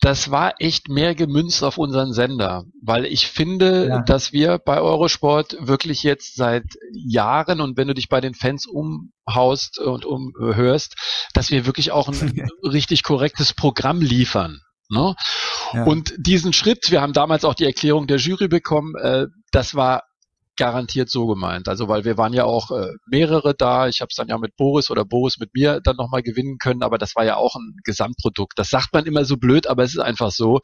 das war echt mehr gemünzt auf unseren Sender, weil ich finde, ja. dass wir bei Eurosport wirklich jetzt seit Jahren und wenn du dich bei den Fans umhaust und umhörst, dass wir wirklich auch ein (laughs) richtig korrektes Programm liefern. Ne? Ja. Und diesen Schritt, wir haben damals auch die Erklärung der Jury bekommen, äh, das war garantiert so gemeint. Also weil wir waren ja auch äh, mehrere da. Ich habe es dann ja mit Boris oder Boris mit mir dann nochmal gewinnen können, aber das war ja auch ein Gesamtprodukt. Das sagt man immer so blöd, aber es ist einfach so.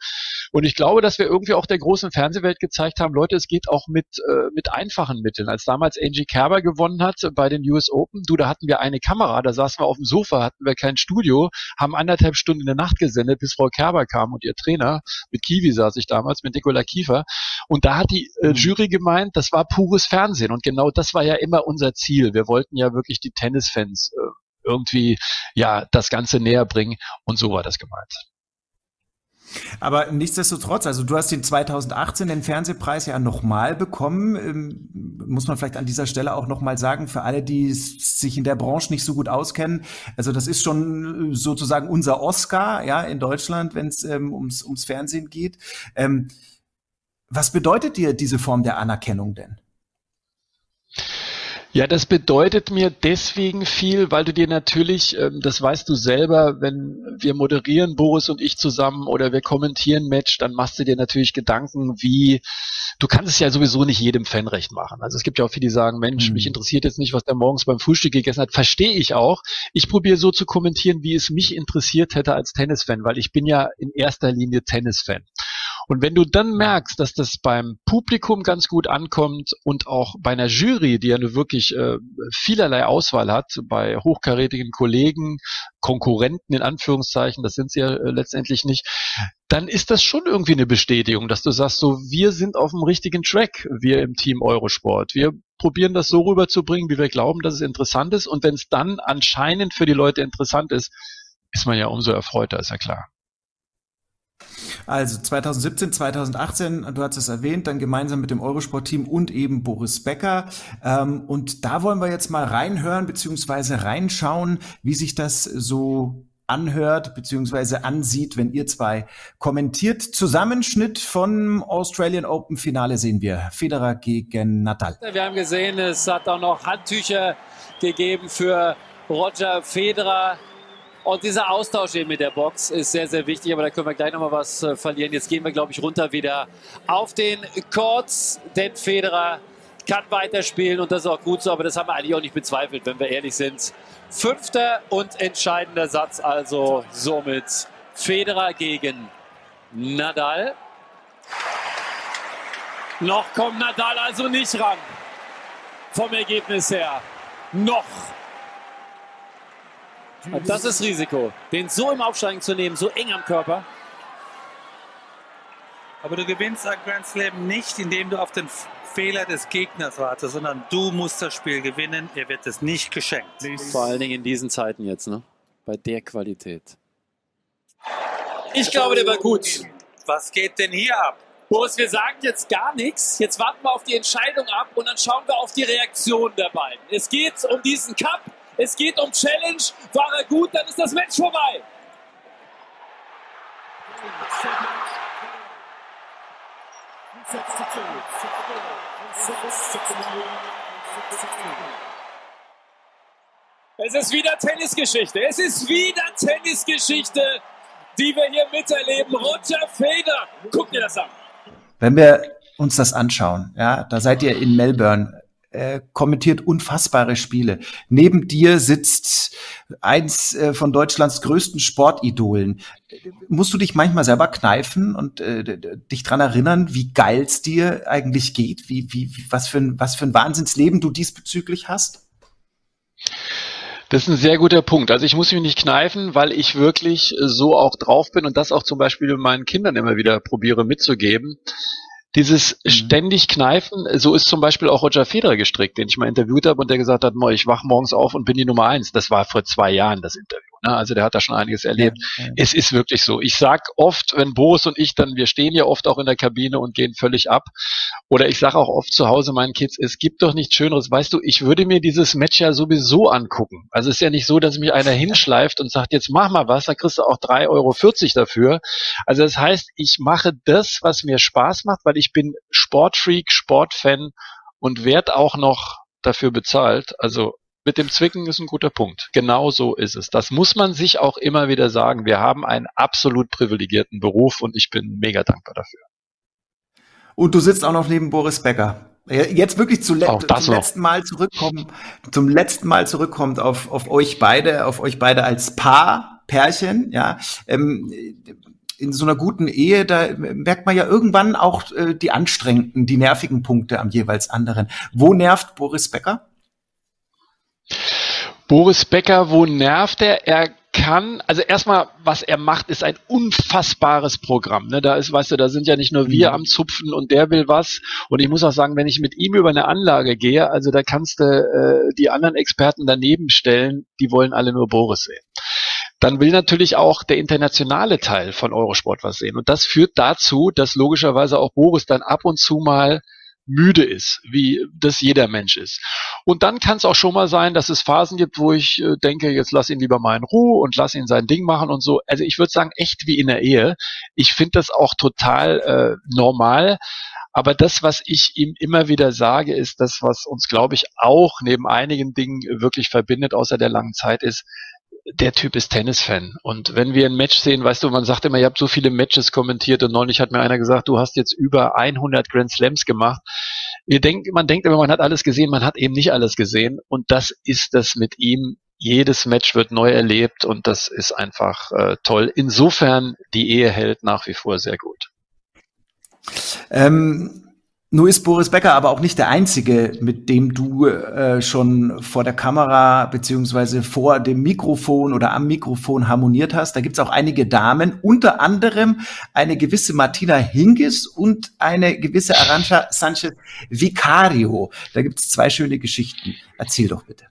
Und ich glaube, dass wir irgendwie auch der großen Fernsehwelt gezeigt haben, Leute, es geht auch mit, äh, mit einfachen Mitteln. Als damals Angie Kerber gewonnen hat bei den US Open, du, da hatten wir eine Kamera, da saßen wir auf dem Sofa, hatten wir kein Studio, haben anderthalb Stunden in der Nacht gesendet, bis Frau Kerber kam und ihr Trainer, mit Kiwi saß ich damals, mit Nicola Kiefer. Und da hat die äh, mhm. Jury gemeint, das war pures Fernsehen. Und genau das war ja immer unser Ziel. Wir wollten ja wirklich die Tennisfans äh, irgendwie ja das Ganze näher bringen. Und so war das gemeint. Aber nichtsdestotrotz, also du hast den 2018 den Fernsehpreis ja nochmal bekommen. Ähm, muss man vielleicht an dieser Stelle auch nochmal sagen, für alle, die sich in der Branche nicht so gut auskennen. Also das ist schon äh, sozusagen unser Oscar, ja, in Deutschland, wenn es ähm, ums, ums Fernsehen geht. Ähm, was bedeutet dir diese Form der Anerkennung denn? Ja, das bedeutet mir deswegen viel, weil du dir natürlich, ähm, das weißt du selber, wenn wir moderieren, Boris und ich zusammen, oder wir kommentieren Match, dann machst du dir natürlich Gedanken, wie, du kannst es ja sowieso nicht jedem Fan recht machen. Also es gibt ja auch viele, die sagen, Mensch, mhm. mich interessiert jetzt nicht, was der morgens beim Frühstück gegessen hat. Verstehe ich auch. Ich probiere so zu kommentieren, wie es mich interessiert hätte als Tennisfan, weil ich bin ja in erster Linie Tennisfan. Und wenn du dann merkst, dass das beim Publikum ganz gut ankommt und auch bei einer Jury, die ja nur wirklich äh, vielerlei Auswahl hat, bei hochkarätigen Kollegen, Konkurrenten in Anführungszeichen, das sind sie ja äh, letztendlich nicht, dann ist das schon irgendwie eine Bestätigung, dass du sagst, so, wir sind auf dem richtigen Track, wir im Team Eurosport. Wir probieren das so rüberzubringen, wie wir glauben, dass es interessant ist. Und wenn es dann anscheinend für die Leute interessant ist, ist man ja umso erfreuter, ist ja klar. Also 2017, 2018, du hast es erwähnt, dann gemeinsam mit dem Eurosport-Team und eben Boris Becker. Ähm, und da wollen wir jetzt mal reinhören beziehungsweise reinschauen, wie sich das so anhört beziehungsweise ansieht, wenn ihr zwei kommentiert. Zusammenschnitt vom Australian Open Finale sehen wir. Federer gegen Nadal. Wir haben gesehen, es hat auch noch Handtücher gegeben für Roger Federer. Und dieser Austausch eben mit der Box ist sehr, sehr wichtig, aber da können wir gleich nochmal was äh, verlieren. Jetzt gehen wir, glaube ich, runter wieder auf den Courts, denn Federer kann weiterspielen und das ist auch gut so, aber das haben wir eigentlich auch nicht bezweifelt, wenn wir ehrlich sind. Fünfter und entscheidender Satz also somit Federer gegen Nadal. Noch kommt Nadal also nicht ran. Vom Ergebnis her. Noch das ist Risiko, den so im Aufsteigen zu nehmen, so eng am Körper. Aber du gewinnst ein Grand Slam nicht, indem du auf den Fehler des Gegners wartest, sondern du musst das Spiel gewinnen. Er wird es nicht geschenkt. Vor allen Dingen in diesen Zeiten jetzt, ne? Bei der Qualität. Ich glaube, der war gut. Was geht denn hier ab? Boris, wir sagen jetzt gar nichts. Jetzt warten wir auf die Entscheidung ab und dann schauen wir auf die Reaktion der beiden. Es geht um diesen Cup. Es geht um Challenge. War er gut, dann ist das Match vorbei. Es ist wieder Tennisgeschichte. Es ist wieder Tennisgeschichte, die wir hier miterleben. Roger Feder. Guck dir das an. Wenn wir uns das anschauen, ja, da seid ihr in Melbourne äh, kommentiert unfassbare Spiele. Neben dir sitzt eins äh, von Deutschlands größten Sportidolen. Musst du dich manchmal selber kneifen und äh, dich dran erinnern, wie geil es dir eigentlich geht? Wie, wie, was, für ein, was für ein Wahnsinnsleben du diesbezüglich hast? Das ist ein sehr guter Punkt. Also ich muss mich nicht kneifen, weil ich wirklich so auch drauf bin und das auch zum Beispiel meinen Kindern immer wieder probiere mitzugeben Dieses mhm. ständig Kneifen, so ist zum Beispiel auch Roger Federer gestrickt, den ich mal interviewt habe und der gesagt hat, ich wach morgens auf und bin die Nummer eins. Das war vor zwei Jahren das Interview. Ne? Also der hat da schon einiges erlebt. Ja, ja. Es ist wirklich so. Ich sag oft, wenn Boris und ich dann, wir stehen ja oft auch in der Kabine und gehen völlig ab. Oder ich sage auch oft zu Hause meinen Kids, es gibt doch nichts Schöneres. Weißt du, ich würde mir dieses Match ja sowieso angucken. Also es ist ja nicht so, dass mich einer hinschleift und sagt, jetzt mach mal was, dann kriegst du auch 3,40 Euro dafür. Also das heißt, ich mache das, was mir Spaß macht, weil ich bin Sportfreak, Sportfan und werde auch noch dafür bezahlt. Also mit dem Zwicken ist ein guter Punkt. Genau so ist es. Das muss man sich auch immer wieder sagen. Wir haben einen absolut privilegierten Beruf und ich bin mega dankbar dafür. Und du sitzt auch noch neben Boris Becker. Jetzt wirklich zu le zum letzten Mal zurückkommen, zum letzten Mal zurückkommt auf, auf euch beide, auf euch beide als Paar, Pärchen, ja. Ähm, in so einer guten Ehe, da merkt man ja irgendwann auch äh, die anstrengenden, die nervigen Punkte am jeweils anderen. Wo nervt Boris Becker? Boris Becker, wo nervt er? Er kann, also erstmal, was er macht, ist ein unfassbares Programm. Ne? Da ist, weißt du, da sind ja nicht nur wir mhm. am Zupfen und der will was. Und ich muss auch sagen, wenn ich mit ihm über eine Anlage gehe, also da kannst du äh, die anderen Experten daneben stellen, die wollen alle nur Boris sehen. Dann will natürlich auch der internationale Teil von Eurosport was sehen. Und das führt dazu, dass logischerweise auch Boris dann ab und zu mal müde ist, wie das jeder Mensch ist. Und dann kann es auch schon mal sein, dass es Phasen gibt, wo ich äh, denke, jetzt lass ihn lieber mal in Ruhe und lass ihn sein Ding machen und so. Also ich würde sagen, echt wie in der Ehe. Ich finde das auch total äh, normal. Aber das, was ich ihm immer wieder sage, ist das, was uns, glaube ich, auch neben einigen Dingen wirklich verbindet, außer der langen Zeit, ist, der Typ ist Tennisfan. Und wenn wir ein Match sehen, weißt du, man sagt immer, ihr habt so viele Matches kommentiert und neulich hat mir einer gesagt, du hast jetzt über 100 Grand Slams gemacht. Wir denken, man denkt immer, man hat alles gesehen, man hat eben nicht alles gesehen. Und das ist das mit ihm. Jedes Match wird neu erlebt und das ist einfach äh, toll. Insofern, die Ehe hält nach wie vor sehr gut. Ähm nur ist Boris Becker aber auch nicht der Einzige, mit dem du äh, schon vor der Kamera beziehungsweise vor dem Mikrofon oder am Mikrofon harmoniert hast. Da gibt's auch einige Damen, unter anderem eine gewisse Martina Hingis und eine gewisse Arantxa Sanchez Vicario. Da gibt's zwei schöne Geschichten. Erzähl doch bitte.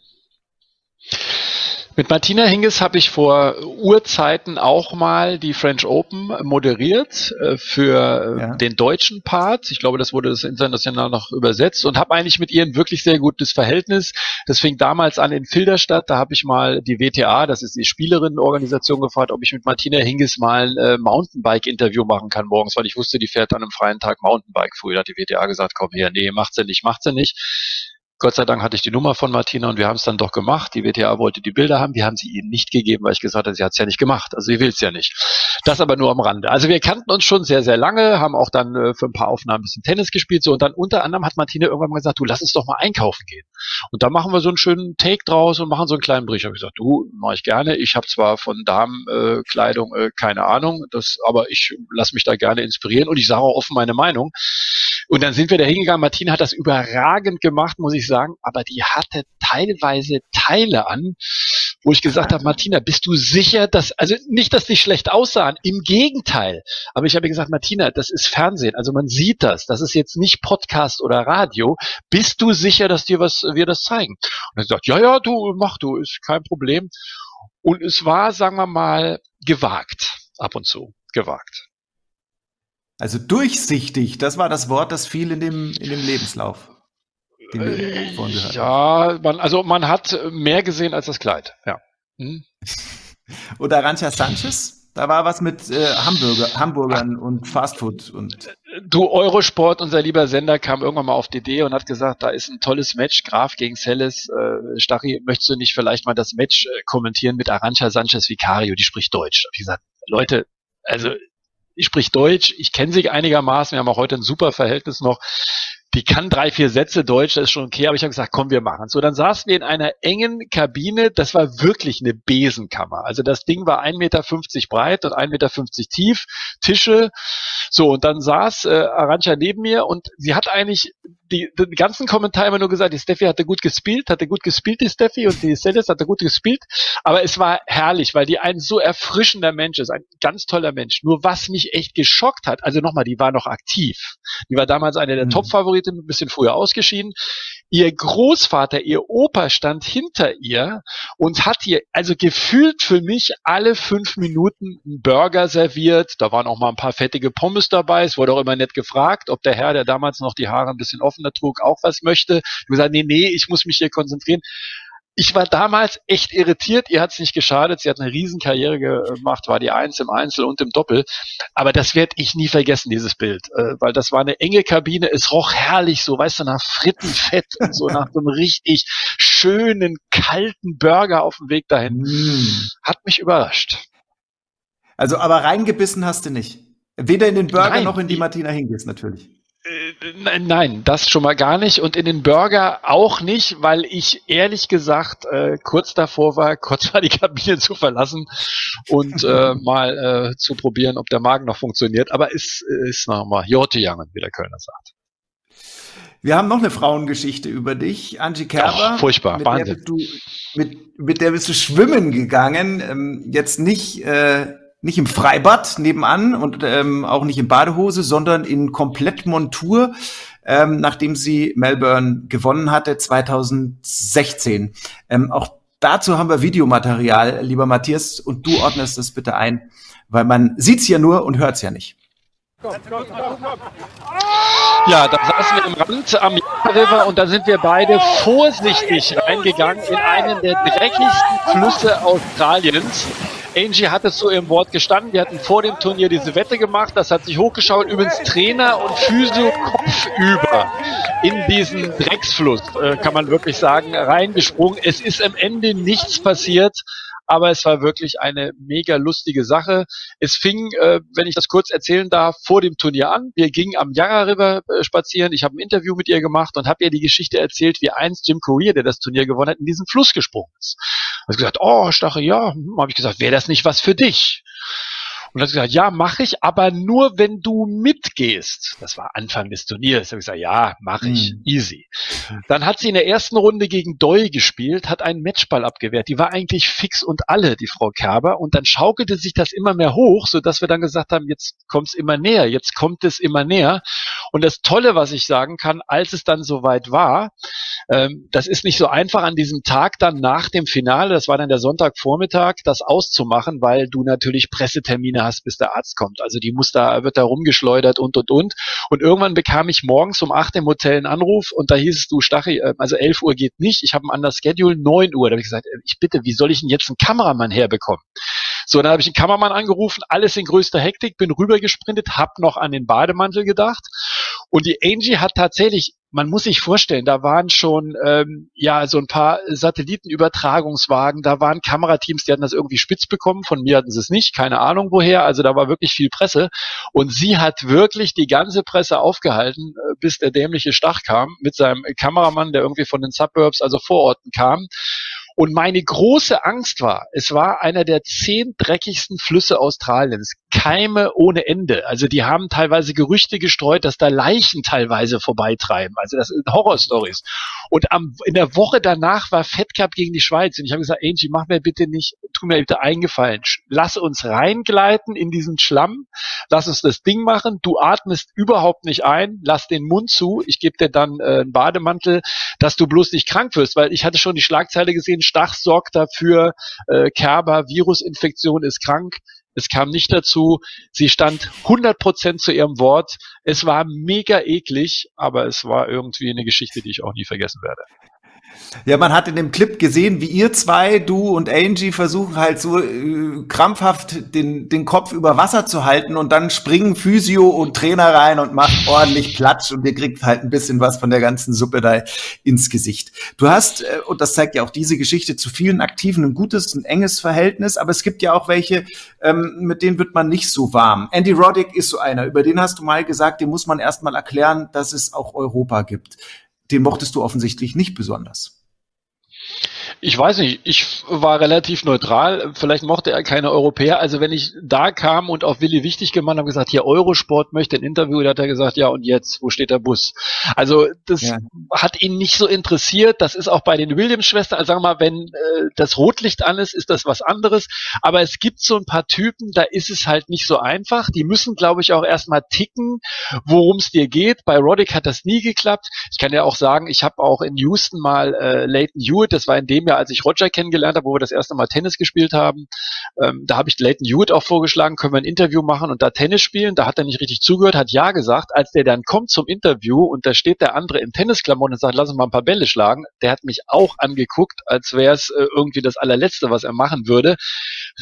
Mit Martina Hingis habe ich vor Urzeiten auch mal die French Open moderiert äh, für äh, ja. den deutschen Part. Ich glaube, das wurde das international noch übersetzt und habe eigentlich mit ihr ein wirklich sehr gutes Verhältnis. Das fing damals an in Filderstadt. Da habe ich mal die WTA, das ist die Spielerinnenorganisation, gefragt, ob ich mit Martina Hingis mal ein äh, Mountainbike-Interview machen kann morgens, weil ich wusste, die fährt dann am freien Tag Mountainbike. Früher hat die WTA gesagt, komm her, nee, macht sie nicht, macht sie nicht. Gott sei Dank hatte ich die Nummer von Martina und wir haben es dann doch gemacht. Die WTA wollte die Bilder haben, die haben sie ihnen nicht gegeben, weil ich gesagt habe, sie hat es ja nicht gemacht. Also sie will es ja nicht. Das aber nur am Rande. Also wir kannten uns schon sehr, sehr lange, haben auch dann äh, für ein paar Aufnahmen ein bisschen Tennis gespielt. So und dann unter anderem hat Martina irgendwann mal gesagt, du lass uns doch mal einkaufen gehen. Und da machen wir so einen schönen Take draus und machen so einen kleinen Bericht. Habe ich gesagt, du mache ich gerne. Ich habe zwar von Damenkleidung äh, äh, keine Ahnung, das, aber ich lasse mich da gerne inspirieren und ich sage auch offen meine Meinung. Und dann sind wir da hingegangen. Martina hat das überragend gemacht, muss ich sagen. Aber die hatte teilweise Teile an, wo ich gesagt habe, Martina, bist du sicher, dass, also nicht, dass die schlecht aussahen, im Gegenteil. Aber ich habe gesagt, Martina, das ist Fernsehen, also man sieht das. Das ist jetzt nicht Podcast oder Radio. Bist du sicher, dass dir was, wir das zeigen? Und er sagt, ja, ja, du, mach du, ist kein Problem. Und es war, sagen wir mal, gewagt, ab und zu, gewagt. Also durchsichtig, das war das Wort, das fiel in dem, in dem Lebenslauf. Äh, ja, man, also man hat mehr gesehen als das Kleid, ja. Hm. (laughs) Und Arantxa Sanchez? Da war was mit äh, Hamburger, Hamburgern und Fastfood und. Du Eurosport, unser lieber Sender, kam irgendwann mal auf die Idee und hat gesagt, da ist ein tolles Match, Graf gegen Celles. Äh, Stachy, möchtest du nicht vielleicht mal das Match äh, kommentieren mit Arantxa Sanchez Vicario? Die spricht Deutsch. Da hab ich gesagt, Leute, also ich sprich Deutsch, ich kenne sie einigermaßen, wir haben auch heute ein super Verhältnis noch. Die kann drei, vier Sätze Deutsch, das ist schon okay, aber ich habe gesagt, komm, wir machen So, dann saßen wir in einer engen Kabine, das war wirklich eine Besenkammer. Also das Ding war 1,50 Meter breit und 1,50 Meter tief, Tische, So, und dann saß äh, Arancha neben mir und sie hat eigentlich die, die ganzen Kommentare immer nur gesagt, die Steffi hatte gut gespielt, hatte gut gespielt, die Steffi, und die Celis hatte gut gespielt. Aber es war herrlich, weil die ein so erfrischender Mensch ist, ein ganz toller Mensch. Nur was mich echt geschockt hat, also nochmal, die war noch aktiv. Die war damals eine der mhm. Top-Favoriten, ein bisschen früher ausgeschieden. Ihr Großvater, ihr Opa stand hinter ihr und hat ihr also gefühlt für mich alle fünf Minuten einen Burger serviert. Da waren auch mal ein paar fettige Pommes dabei. Es wurde auch immer nett gefragt, ob der Herr, der damals noch die Haare ein bisschen offener trug, auch was möchte. Ich gesagt, nee, nee, ich muss mich hier konzentrieren ich war damals echt irritiert. Ihr hat es nicht geschadet. Sie hat eine Riesenkarriere gemacht, war die Eins im Einzel und im Doppel. Aber das werde ich nie vergessen, dieses Bild. Äh, weil das war eine enge Kabine. Es roch herrlich, so, weißt du, nach Frittenfett und so nach so einem richtig schönen, kalten Burger auf dem Weg dahin. Mm. Hat mich überrascht. Also, aber reingebissen hast du nicht. Weder in den Burger Nein, noch in die Martina Hingis natürlich. Äh, nein, das schon mal gar nicht und in den Burger auch nicht, weil ich ehrlich gesagt äh, kurz davor war, (laughs) kurz mal die Kabine zu verlassen und äh, (laughs) mal äh, zu probieren, ob der Magen noch funktioniert. Aber ist ist noch mal Jorte Jangen, wie der Kölner sagt. Wir haben noch eine Frauengeschichte über dich, Angie Kerber. Oh, furchtbar, mit Wahnsinn. Der du, mit, mit der bist du schwimmen gegangen. Ähm, jetzt nicht äh, nicht im Freibad nebenan und ähm, auch nicht in Badehose, sondern in Komplettmontur, ähm, nachdem sie Melbourne gewonnen hatte 2016. Ähm, auch dazu haben wir Videomaterial, lieber Matthias, und du ordnest das bitte ein, weil man sieht's ja nur und hört's ja nicht. Ja, da saßen wir am Rand am River und da sind wir beide vorsichtig reingegangen in einen der dreckigsten Flüsse Australiens. Angie hat es zu ihrem Wort gestanden. Wir hatten vor dem Turnier diese Wette gemacht. Das hat sich hochgeschaut. Übrigens Trainer und Physio kopfüber in diesen Drecksfluss, äh, kann man wirklich sagen, reingesprungen. Es ist am Ende nichts passiert aber es war wirklich eine mega lustige Sache. Es fing, äh, wenn ich das kurz erzählen darf, vor dem Turnier an. Wir gingen am Yarra River äh, spazieren. Ich habe ein Interview mit ihr gemacht und habe ihr die Geschichte erzählt, wie einst Jim Courier, der das Turnier gewonnen hat, in diesen Fluss gesprungen ist. Hat gesagt, oh, Stache, ja, hm, habe ich gesagt, wäre das nicht was für dich? Und dann hat sie gesagt, ja, mache ich, aber nur wenn du mitgehst. Das war Anfang des Turniers. Da habe ich gesagt, ja, mache ich, mhm. easy. Dann hat sie in der ersten Runde gegen Doi gespielt, hat einen Matchball abgewehrt. Die war eigentlich fix und alle, die Frau Kerber. Und dann schaukelte sich das immer mehr hoch, so dass wir dann gesagt haben, jetzt kommt es immer näher, jetzt kommt es immer näher. Und das Tolle, was ich sagen kann, als es dann soweit war, ähm, das ist nicht so einfach an diesem Tag dann nach dem Finale, das war dann der Sonntagvormittag, das auszumachen, weil du natürlich Pressetermine hast, bis der Arzt kommt. Also die muss da, wird da rumgeschleudert und, und, und. Und irgendwann bekam ich morgens um acht im Hotel einen Anruf und da hieß es, du Stachel, äh, also elf Uhr geht nicht, ich habe ein anderes Schedule, neun Uhr. Da habe ich gesagt, äh, ich bitte, wie soll ich denn jetzt einen Kameramann herbekommen? So, dann habe ich einen Kameramann angerufen, alles in größter Hektik, bin rübergesprintet, hab noch an den Bademantel gedacht. Und die Angie hat tatsächlich man muss sich vorstellen, da waren schon ähm, ja so ein paar Satellitenübertragungswagen, da waren Kamerateams, die hatten das irgendwie spitz bekommen, von mir hatten sie es nicht, keine Ahnung woher, also da war wirklich viel Presse. Und sie hat wirklich die ganze Presse aufgehalten, äh, bis der dämliche Stach kam mit seinem Kameramann, der irgendwie von den Suburbs, also Vororten kam und meine große Angst war, es war einer der zehn dreckigsten Flüsse Australiens. Keime ohne Ende. Also die haben teilweise Gerüchte gestreut, dass da Leichen teilweise vorbeitreiben. Also das sind Horrorstories. Und am, in der Woche danach war Fed Cup gegen die Schweiz. Und ich habe gesagt, Angie, mach mir bitte nicht, tu mir bitte eingefallen. Lass uns reingleiten in diesen Schlamm. Lass uns das Ding machen. Du atmest überhaupt nicht ein. Lass den Mund zu. Ich gebe dir dann äh, einen Bademantel, dass du bloß nicht krank wirst. Weil ich hatte schon die Schlagzeile gesehen, Stach sorgt dafür, äh, Kerber, Virusinfektion ist krank. Es kam nicht dazu. Sie stand 100% zu ihrem Wort. Es war mega eklig, aber es war irgendwie eine Geschichte, die ich auch nie vergessen werde. Ja, man hat in dem Clip gesehen, wie ihr zwei, du und Angie, versuchen halt so äh, krampfhaft den, den Kopf über Wasser zu halten und dann springen Physio und Trainer rein und macht ordentlich Platsch und ihr kriegt halt ein bisschen was von der ganzen Suppe da ins Gesicht. Du hast, äh, und das zeigt ja auch diese Geschichte, zu vielen Aktiven ein gutes, ein enges Verhältnis, aber es gibt ja auch welche, ähm, mit denen wird man nicht so warm. Andy Roddick ist so einer, über den hast du mal gesagt, dem muss man erstmal erklären, dass es auch Europa gibt den mochtest du offensichtlich nicht besonders. Ich weiß nicht, ich war relativ neutral. Vielleicht mochte er keine Europäer. Also wenn ich da kam und auf Willi wichtig gemacht habe, gesagt, hier Eurosport möchte ein Interview, da hat er gesagt, ja und jetzt, wo steht der Bus? Also das ja. hat ihn nicht so interessiert. Das ist auch bei den Williams-Schwestern, also sagen wir mal, wenn äh, das Rotlicht an ist, ist das was anderes. Aber es gibt so ein paar Typen, da ist es halt nicht so einfach. Die müssen, glaube ich, auch erstmal ticken, worum es dir geht. Bei Roddick hat das nie geklappt. Ich kann ja auch sagen, ich habe auch in Houston mal äh, Leighton Hewitt, das war in dem Jahr als ich Roger kennengelernt habe, wo wir das erste Mal Tennis gespielt haben, ähm, da habe ich Leighton Hewitt auch vorgeschlagen, können wir ein Interview machen und da Tennis spielen. Da hat er nicht richtig zugehört, hat ja gesagt. Als der dann kommt zum Interview und da steht der andere in Tennisklamotten und sagt, lass uns mal ein paar Bälle schlagen, der hat mich auch angeguckt, als wäre es äh, irgendwie das allerletzte, was er machen würde.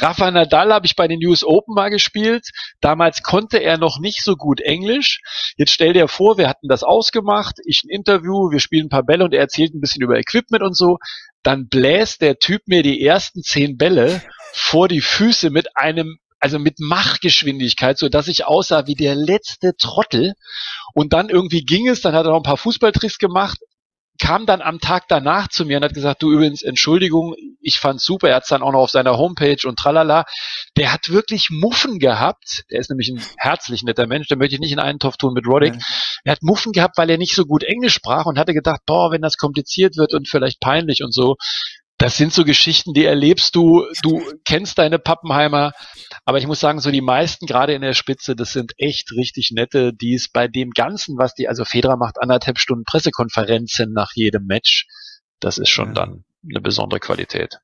Rafa Nadal habe ich bei den US Open mal gespielt. Damals konnte er noch nicht so gut Englisch. Jetzt stell dir vor, wir hatten das ausgemacht, ich ein Interview, wir spielen ein paar Bälle und er erzählt ein bisschen über Equipment und so dann bläst der Typ mir die ersten zehn Bälle vor die Füße mit einem, also mit Machgeschwindigkeit, so dass ich aussah wie der letzte Trottel. Und dann irgendwie ging es, dann hat er noch ein paar Fußballtricks gemacht, kam dann am Tag danach zu mir und hat gesagt, du übrigens, Entschuldigung, ich fand's super, er hat's dann auch noch auf seiner Homepage und tralala. Der hat wirklich Muffen gehabt, der ist nämlich ein herzlich netter Mensch, der möchte ich nicht in einen Topf tun mit Roddick. Ja. Er hat Muffen gehabt, weil er nicht so gut Englisch sprach und hatte gedacht, boah, wenn das kompliziert wird und vielleicht peinlich und so, das sind so Geschichten, die erlebst du, du kennst deine Pappenheimer, aber ich muss sagen, so die meisten, gerade in der Spitze, das sind echt richtig nette, die es bei dem Ganzen, was die, also Fedra macht anderthalb Stunden Pressekonferenzen nach jedem Match, das ist schon dann eine besondere Qualität.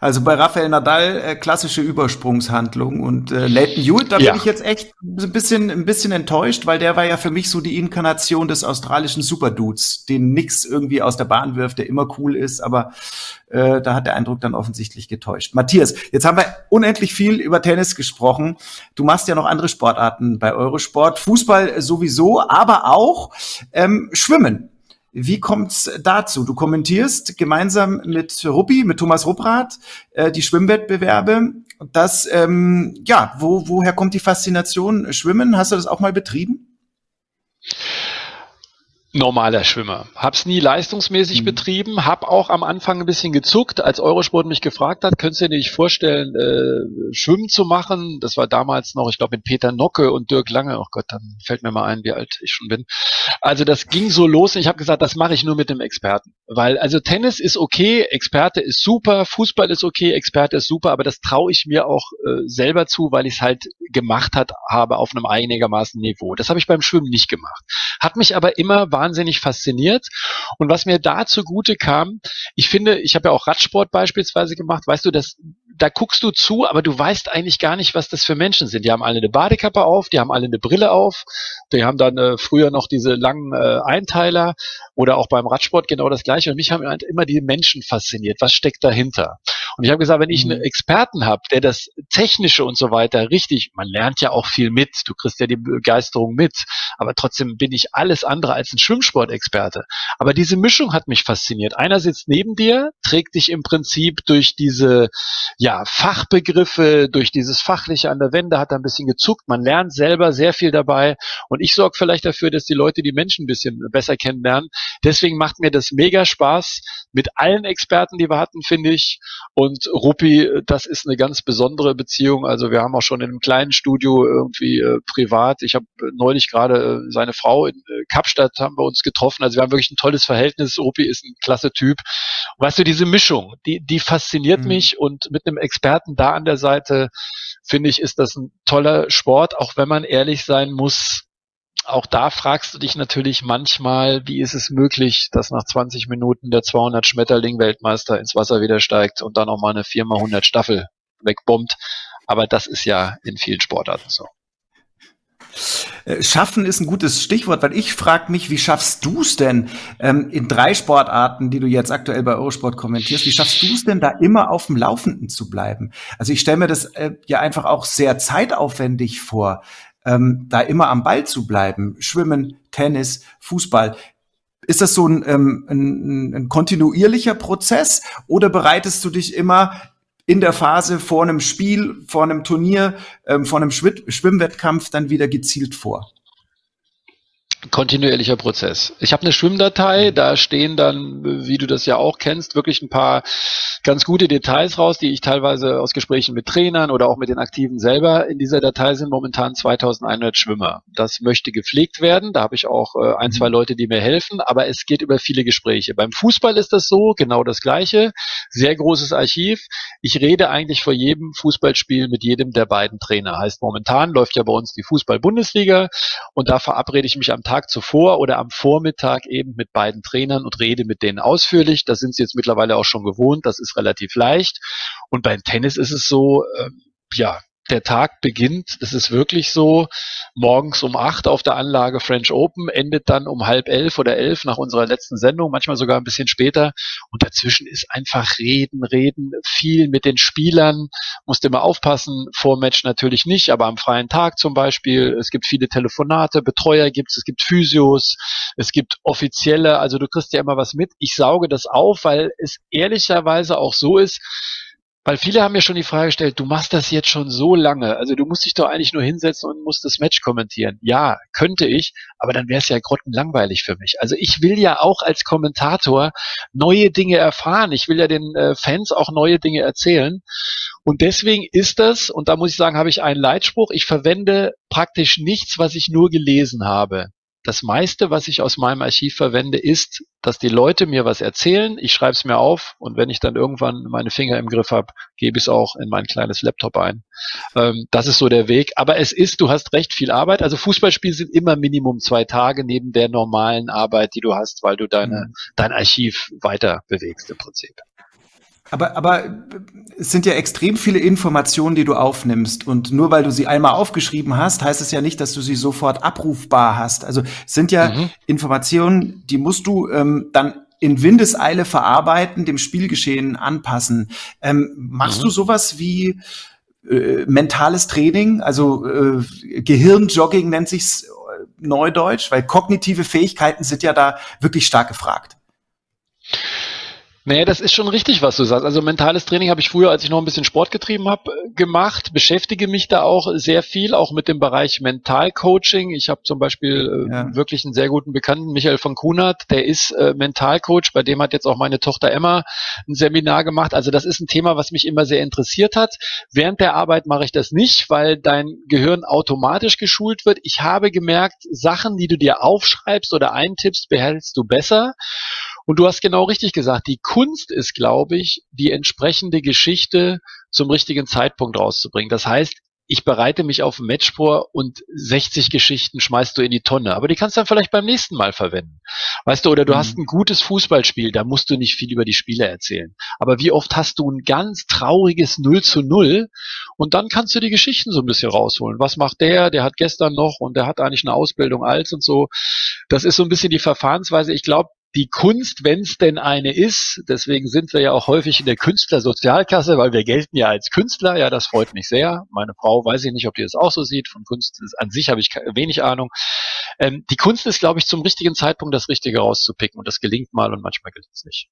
Also bei Rafael Nadal äh, klassische Übersprungshandlung und äh, Leighton Hewitt, da ja. bin ich jetzt echt ein bisschen, ein bisschen enttäuscht, weil der war ja für mich so die Inkarnation des australischen Superdudes, den nix irgendwie aus der Bahn wirft, der immer cool ist, aber äh, da hat der Eindruck dann offensichtlich getäuscht. Matthias, jetzt haben wir unendlich viel über Tennis gesprochen. Du machst ja noch andere Sportarten bei Eurosport, Fußball sowieso, aber auch ähm, Schwimmen. Wie kommt's dazu? Du kommentierst gemeinsam mit Ruppi, mit Thomas Rupprath, äh, die Schwimmwettbewerbe. Das, ähm, ja, wo, woher kommt die Faszination Schwimmen? Hast du das auch mal betrieben? Normaler Schwimmer. Hab's nie leistungsmäßig mhm. betrieben, hab auch am Anfang ein bisschen gezuckt, als Eurosport mich gefragt hat, könntest du dir nicht vorstellen, äh, Schwimmen zu machen? Das war damals noch, ich glaube, mit Peter Nocke und Dirk Lange. Oh Gott, dann fällt mir mal ein, wie alt ich schon bin. Also das ging so los und ich habe gesagt, das mache ich nur mit dem Experten. Weil, also Tennis ist okay, Experte ist super, Fußball ist okay, Experte ist super, aber das traue ich mir auch äh, selber zu, weil ich es halt gemacht hat, habe auf einem einigermaßen Niveau. Das habe ich beim Schwimmen nicht gemacht. Hat mich aber immer wahnsinnig fasziniert. Und was mir da zugute kam, ich finde, ich habe ja auch Radsport beispielsweise gemacht, weißt du, das, da guckst du zu, aber du weißt eigentlich gar nicht, was das für Menschen sind. Die haben alle eine Badekappe auf, die haben alle eine Brille auf, die haben dann äh, früher noch diese langen äh, Einteiler oder auch beim Radsport genau das gleiche. Und mich haben halt immer die Menschen fasziniert. Was steckt dahinter? Und ich habe gesagt, wenn ich einen mhm. Experten habe, der das Technische und so weiter richtig, man lernt ja auch viel mit, du kriegst ja die Begeisterung mit, aber trotzdem bin ich alles andere als ein Schwimmsportexperte. Aber diese Mischung hat mich fasziniert. Einer sitzt neben dir, trägt dich im Prinzip durch diese ja, Fachbegriffe, durch dieses Fachliche an der Wende, hat ein bisschen gezuckt. Man lernt selber sehr viel dabei. Und ich sorge vielleicht dafür, dass die Leute die Menschen ein bisschen besser kennenlernen. Deswegen macht mir das mega Spaß mit allen Experten, die wir hatten, finde ich. Und Ruppi, das ist eine ganz besondere Beziehung. Also wir haben auch schon in einem kleinen Studio irgendwie äh, privat. Ich habe neulich gerade äh, seine Frau in äh, Kapstadt haben wir uns getroffen. Also wir haben wirklich ein tolles Verhältnis. Ruppi ist ein klasse Typ. weißt du, diese Mischung, die, die fasziniert mhm. mich und mit einem Experten da an der Seite, finde ich, ist das ein toller Sport, auch wenn man ehrlich sein muss, auch da fragst du dich natürlich manchmal, wie ist es möglich, dass nach 20 Minuten der 200 Schmetterling Weltmeister ins Wasser wieder steigt und dann auch mal eine 4x100 Staffel wegbombt. Aber das ist ja in vielen Sportarten so. Äh, schaffen ist ein gutes Stichwort, weil ich frage mich, wie schaffst du es denn ähm, in drei Sportarten, die du jetzt aktuell bei Eurosport kommentierst, wie schaffst du es denn da immer auf dem Laufenden zu bleiben? Also ich stelle mir das äh, ja einfach auch sehr zeitaufwendig vor ähm, da immer am Ball zu bleiben. Schwimmen, Tennis, Fußball. Ist das so ein, ähm, ein, ein kontinuierlicher Prozess oder bereitest du dich immer in der Phase vor einem Spiel, vor einem Turnier, ähm, vor einem Schwimmwettkampf dann wieder gezielt vor? Kontinuierlicher Prozess. Ich habe eine Schwimmdatei, mhm. da stehen dann, wie du das ja auch kennst, wirklich ein paar ganz gute Details raus, die ich teilweise aus Gesprächen mit Trainern oder auch mit den Aktiven selber in dieser Datei sind momentan 2100 Schwimmer. Das möchte gepflegt werden, da habe ich auch äh, ein, zwei mhm. Leute, die mir helfen, aber es geht über viele Gespräche. Beim Fußball ist das so, genau das gleiche, sehr großes Archiv. Ich rede eigentlich vor jedem Fußballspiel mit jedem der beiden Trainer. Heißt momentan läuft ja bei uns die Fußball-Bundesliga und da verabrede ich mich am Tag zuvor oder am Vormittag eben mit beiden Trainern und rede mit denen ausführlich. Das sind sie jetzt mittlerweile auch schon gewohnt. Das ist relativ leicht. Und beim Tennis ist es so, äh, ja, der Tag beginnt, das ist wirklich so, morgens um acht auf der Anlage French Open, endet dann um halb elf oder elf nach unserer letzten Sendung, manchmal sogar ein bisschen später. Und dazwischen ist einfach reden, reden, viel mit den Spielern, musst immer aufpassen, vor Match natürlich nicht, aber am freien Tag zum Beispiel. Es gibt viele Telefonate, Betreuer gibt's, es gibt Physios, es gibt offizielle, also du kriegst ja immer was mit. Ich sauge das auf, weil es ehrlicherweise auch so ist, weil viele haben mir schon die Frage gestellt, du machst das jetzt schon so lange, also du musst dich doch eigentlich nur hinsetzen und musst das Match kommentieren. Ja, könnte ich, aber dann wäre es ja grottenlangweilig für mich. Also ich will ja auch als Kommentator neue Dinge erfahren. Ich will ja den äh, Fans auch neue Dinge erzählen. Und deswegen ist das, und da muss ich sagen, habe ich einen Leitspruch, ich verwende praktisch nichts, was ich nur gelesen habe das meiste, was ich aus meinem Archiv verwende, ist, dass die Leute mir was erzählen, ich schreibe es mir auf und wenn ich dann irgendwann meine Finger im Griff habe, gebe ich es auch in mein kleines Laptop ein. Ähm, das ist so der Weg. Aber es ist, du hast recht, viel Arbeit. Also Fußballspiele sind immer Minimum zwei Tage neben der normalen Arbeit, die du hast, weil du deine, mhm. dein Archiv weiter bewegst im Prinzip. Aber, aber es sind ja extrem viele Informationen, die du aufnimmst. Und nur weil du sie einmal aufgeschrieben hast, heißt es ja nicht, dass du sie sofort abrufbar hast. Also es sind ja mhm. Informationen, die musst du ähm, dann in Windeseile verarbeiten, dem Spielgeschehen anpassen. Ähm, machst mhm. du sowas wie äh, mentales Training, also äh, Gehirnjogging nennt sich's äh, neudeutsch, weil kognitive Fähigkeiten sind ja da wirklich stark gefragt. Naja, das ist schon richtig, was du sagst. Also mentales Training habe ich früher, als ich noch ein bisschen Sport getrieben habe, gemacht, beschäftige mich da auch sehr viel, auch mit dem Bereich Mentalcoaching. Ich habe zum Beispiel äh, ja. wirklich einen sehr guten Bekannten, Michael von Kunert, der ist äh, Mentalcoach, bei dem hat jetzt auch meine Tochter Emma ein Seminar gemacht. Also das ist ein Thema, was mich immer sehr interessiert hat. Während der Arbeit mache ich das nicht, weil dein Gehirn automatisch geschult wird. Ich habe gemerkt, Sachen, die du dir aufschreibst oder eintippst, behältst du besser. Und du hast genau richtig gesagt, die Kunst ist, glaube ich, die entsprechende Geschichte zum richtigen Zeitpunkt rauszubringen. Das heißt, ich bereite mich auf ein Match vor und 60 Geschichten schmeißt du in die Tonne. Aber die kannst du dann vielleicht beim nächsten Mal verwenden. Weißt du, oder du mhm. hast ein gutes Fußballspiel, da musst du nicht viel über die Spieler erzählen. Aber wie oft hast du ein ganz trauriges 0 zu 0 und dann kannst du die Geschichten so ein bisschen rausholen. Was macht der? Der hat gestern noch und der hat eigentlich eine Ausbildung als und so. Das ist so ein bisschen die Verfahrensweise. Ich glaube, die Kunst, wenn es denn eine ist, deswegen sind wir ja auch häufig in der Künstlersozialkasse, weil wir gelten ja als Künstler, ja, das freut mich sehr. Meine Frau weiß ich nicht, ob die das auch so sieht. Von Kunst an sich habe ich wenig Ahnung. Ähm, die Kunst ist, glaube ich, zum richtigen Zeitpunkt das Richtige rauszupicken und das gelingt mal und manchmal gelingt es nicht.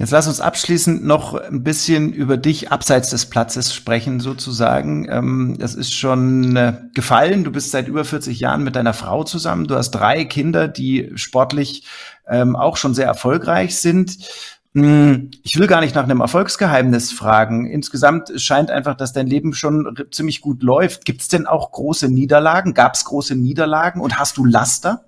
Jetzt lass uns abschließend noch ein bisschen über dich abseits des Platzes sprechen, sozusagen. Ähm, das ist schon äh, gefallen. Du bist seit über 40 Jahren mit deiner Frau zusammen. Du hast drei Kinder, die sportlich ähm, auch schon sehr erfolgreich sind. Hm, ich will gar nicht nach einem Erfolgsgeheimnis fragen. Insgesamt scheint einfach, dass dein Leben schon ziemlich gut läuft. Gibt es denn auch große Niederlagen? Gab es große Niederlagen? Und hast du Laster?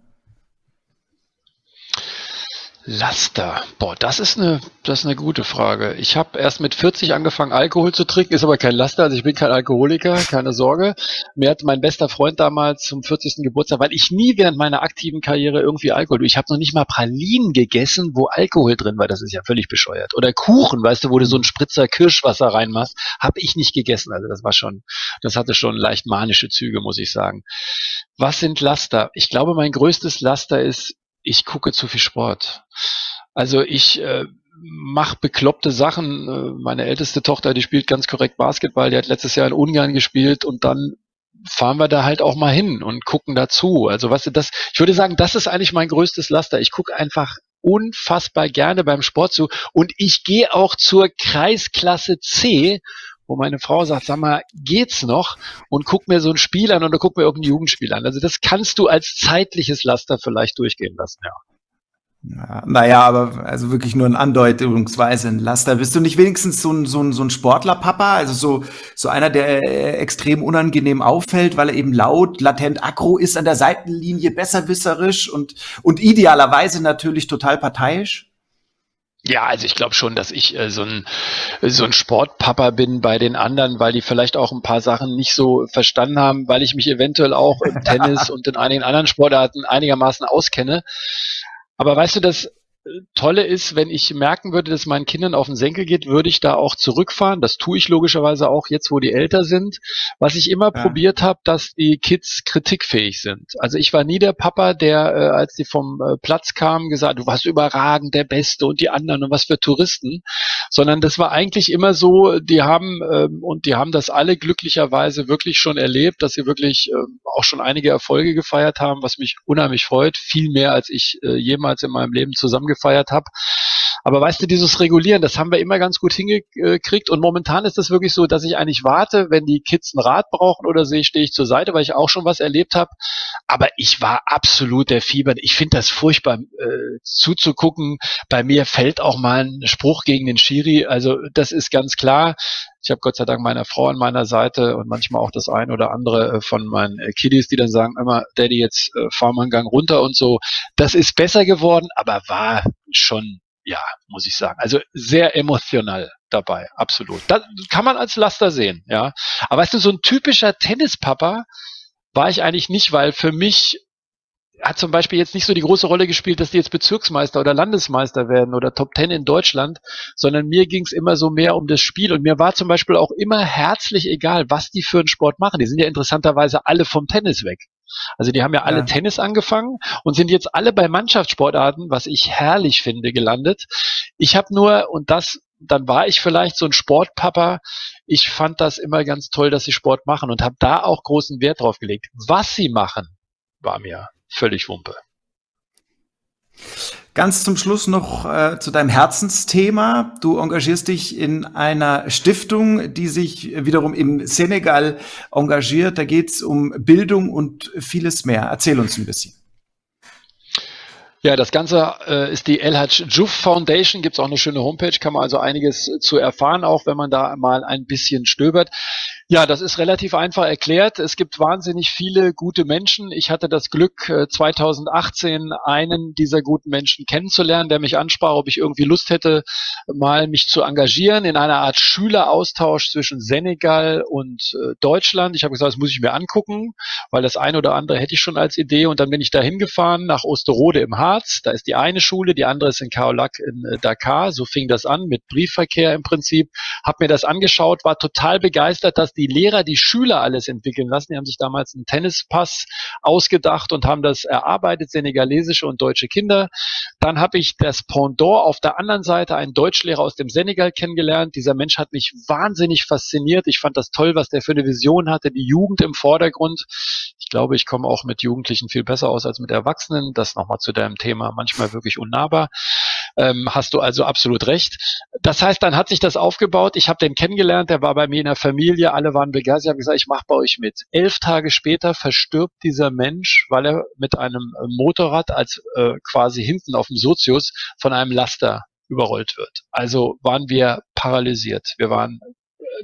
Laster. Boah, das ist eine, das ist eine gute Frage. Ich habe erst mit 40 angefangen, Alkohol zu trinken, ist aber kein Laster, also ich bin kein Alkoholiker, keine Sorge. Mir hat mein bester Freund damals zum 40. Geburtstag, weil ich nie während meiner aktiven Karriere irgendwie Alkohol, ich habe noch nicht mal Pralinen gegessen, wo Alkohol drin war, das ist ja völlig bescheuert. Oder Kuchen, weißt du, wo du so ein Spritzer Kirschwasser reinmachst, habe ich nicht gegessen. Also das war schon, das hatte schon leicht manische Züge, muss ich sagen. Was sind Laster? Ich glaube, mein größtes Laster ist, ich gucke zu viel Sport. Also ich äh, mache bekloppte Sachen. Äh, meine älteste Tochter, die spielt ganz korrekt Basketball, die hat letztes Jahr in Ungarn gespielt und dann fahren wir da halt auch mal hin und gucken dazu. Also was das, ich würde sagen, das ist eigentlich mein größtes Laster. Ich gucke einfach unfassbar gerne beim Sport zu und ich gehe auch zur Kreisklasse C wo meine Frau sagt, sag mal, geht's noch? Und guck mir so ein Spiel an oder guck mir irgendein Jugendspiel an. Also das kannst du als zeitliches Laster vielleicht durchgehen lassen, ja. Ja, naja, aber also wirklich nur ein andeutungsweise ein Laster. Bist du nicht wenigstens so ein, so ein, so ein Sportlerpapa? Also so, so einer, der äh, extrem unangenehm auffällt, weil er eben laut, latent aggro ist an der Seitenlinie, besserwisserisch und, und idealerweise natürlich total parteiisch? Ja, also ich glaube schon, dass ich äh, so ein so ein Sportpapa bin bei den anderen, weil die vielleicht auch ein paar Sachen nicht so verstanden haben, weil ich mich eventuell auch im (laughs) Tennis und in einigen anderen Sportarten einigermaßen auskenne. Aber weißt du, das Tolle ist, wenn ich merken würde, dass meinen Kindern auf den Senkel geht, würde ich da auch zurückfahren. Das tue ich logischerweise auch jetzt, wo die älter sind. Was ich immer ja. probiert habe, dass die Kids kritikfähig sind. Also ich war nie der Papa, der, äh, als die vom äh, Platz kamen, gesagt, du warst überragend, der Beste und die anderen und was für Touristen. Sondern das war eigentlich immer so, die haben, ähm, und die haben das alle glücklicherweise wirklich schon erlebt, dass sie wirklich äh, auch schon einige Erfolge gefeiert haben, was mich unheimlich freut. Viel mehr, als ich äh, jemals in meinem Leben zusammen gefeiert habe. Aber weißt du, dieses Regulieren, das haben wir immer ganz gut hingekriegt. Und momentan ist es wirklich so, dass ich eigentlich warte, wenn die Kids einen Rat brauchen oder sehe, stehe ich zur Seite, weil ich auch schon was erlebt habe. Aber ich war absolut der Fieber. Ich finde das furchtbar äh, zuzugucken. Bei mir fällt auch mal ein Spruch gegen den Schiri. Also das ist ganz klar. Ich habe Gott sei Dank meine Frau an meiner Seite und manchmal auch das ein oder andere äh, von meinen äh, Kiddies, die dann sagen immer, Daddy, jetzt äh, fahr mal einen Gang runter und so. Das ist besser geworden, aber war schon, ja, muss ich sagen. Also sehr emotional dabei, absolut. Das kann man als Laster sehen, ja. Aber weißt du, so ein typischer Tennispapa war ich eigentlich nicht, weil für mich hat zum Beispiel jetzt nicht so die große Rolle gespielt, dass die jetzt Bezirksmeister oder Landesmeister werden oder Top Ten in Deutschland, sondern mir ging es immer so mehr um das Spiel und mir war zum Beispiel auch immer herzlich egal, was die für einen Sport machen. Die sind ja interessanterweise alle vom Tennis weg. Also die haben ja alle ja. Tennis angefangen und sind jetzt alle bei Mannschaftssportarten, was ich herrlich finde, gelandet. Ich habe nur, und das, dann war ich vielleicht so ein Sportpapa, ich fand das immer ganz toll, dass sie Sport machen und habe da auch großen Wert drauf gelegt. Was sie machen, war mir völlig Wumpe. Ganz zum Schluss noch äh, zu deinem Herzensthema. Du engagierst dich in einer Stiftung, die sich wiederum im Senegal engagiert. Da geht es um Bildung und vieles mehr. Erzähl uns ein bisschen. Ja, das Ganze äh, ist die El Hadj Juf Foundation. Gibt es auch eine schöne Homepage, kann man also einiges zu erfahren, auch wenn man da mal ein bisschen stöbert. Ja, das ist relativ einfach erklärt. Es gibt wahnsinnig viele gute Menschen. Ich hatte das Glück, 2018 äh, einen dieser guten Menschen kennenzulernen, der mich ansprach, ob ich irgendwie Lust hätte, mal mich zu engagieren in einer Art Schüleraustausch zwischen Senegal und äh, Deutschland. Ich habe gesagt, das muss ich mir angucken, weil das eine oder andere hätte ich schon als Idee. Und dann bin ich da hingefahren nach Osterode im Harz. Da ist die eine Schule, die andere ist in Kaolack in äh, Dakar. So fing das an mit Briefverkehr im Prinzip. Hab mir das angeschaut, war total begeistert, dass die Lehrer die Schüler alles entwickeln lassen. Die haben sich damals einen Tennispass ausgedacht und haben das erarbeitet, senegalesische und deutsche Kinder. Dann habe ich das Pendant auf der anderen Seite, einen Deutschlehrer aus dem Senegal kennengelernt. Dieser Mensch hat mich wahnsinnig fasziniert. Ich fand das toll, was der für eine Vision hatte, die Jugend im Vordergrund. Ich glaube, ich komme auch mit Jugendlichen viel besser aus als mit Erwachsenen. Das nochmal zu deinem Thema, manchmal wirklich unnahbar. Ähm, hast du also absolut recht. Das heißt, dann hat sich das aufgebaut. Ich habe den kennengelernt, der war bei mir in der Familie, alle waren begeistert. Ich habe gesagt, ich mache bei euch mit. Elf Tage später verstirbt dieser Mensch, weil er mit einem Motorrad als äh, quasi hinten auf dem Sozius von einem Laster überrollt wird. Also waren wir paralysiert. Wir waren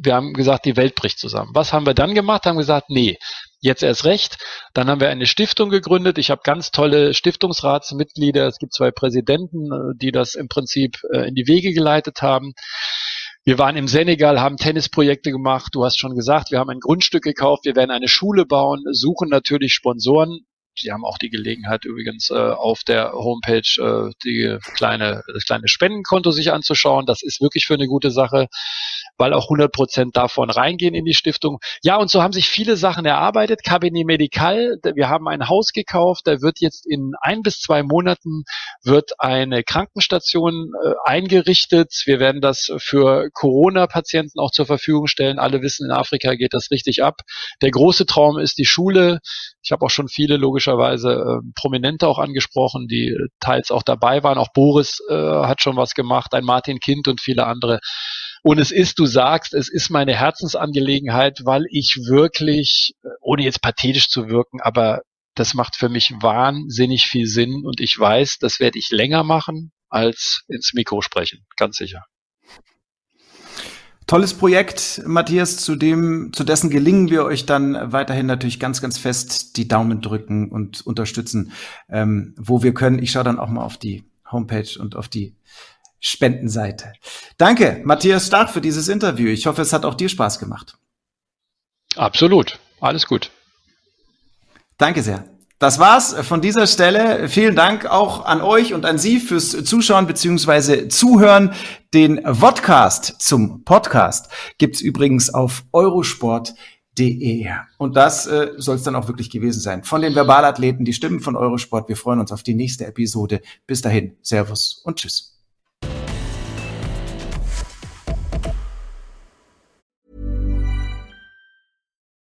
wir haben gesagt, die Welt bricht zusammen. Was haben wir dann gemacht? Haben gesagt, nee, jetzt erst recht. Dann haben wir eine Stiftung gegründet. Ich habe ganz tolle Stiftungsratsmitglieder. Es gibt zwei Präsidenten, äh, die das im Prinzip äh, in die Wege geleitet haben. Wir waren im Senegal, haben Tennisprojekte gemacht. Du hast schon gesagt, wir haben ein Grundstück gekauft. Wir werden eine Schule bauen, suchen natürlich Sponsoren. Sie haben auch die Gelegenheit übrigens äh, auf der Homepage äh, die kleine, das kleine Spendenkonto sich anzuschauen. Das ist wirklich für eine gute Sache weil auch 100 Prozent davon reingehen in die Stiftung. Ja, und so haben sich viele Sachen erarbeitet. Cabinet Medical, wir haben ein Haus gekauft, da wird jetzt in ein bis zwei Monaten wird eine Krankenstation äh, eingerichtet. Wir werden das für Corona-Patienten auch zur Verfügung stellen. Alle wissen, in Afrika geht das richtig ab. Der große Traum ist die Schule. Ich habe auch schon viele logischerweise äh, Prominente auch angesprochen, die teils auch dabei waren. Auch Boris äh, hat schon was gemacht, ein Martin Kind und viele andere. Und es ist, du sagst, es ist meine Herzensangelegenheit, weil ich wirklich, ohne jetzt pathetisch zu wirken, aber das macht für mich wahnsinnig viel Sinn und ich weiß, das werde ich länger machen als ins Mikro sprechen, ganz sicher. Tolles Projekt, Matthias, zu dem, zu dessen gelingen wir euch dann weiterhin natürlich ganz, ganz fest die Daumen drücken und unterstützen, ähm, wo wir können. Ich schaue dann auch mal auf die Homepage und auf die Spendenseite. Danke, Matthias Stark, für dieses Interview. Ich hoffe, es hat auch dir Spaß gemacht. Absolut. Alles gut. Danke sehr. Das war's von dieser Stelle. Vielen Dank auch an euch und an Sie fürs Zuschauen beziehungsweise Zuhören. Den Vodcast zum Podcast gibt's übrigens auf eurosport.de. Und das äh, soll es dann auch wirklich gewesen sein. Von den Verbalathleten, die Stimmen von Eurosport. Wir freuen uns auf die nächste Episode. Bis dahin, Servus und Tschüss.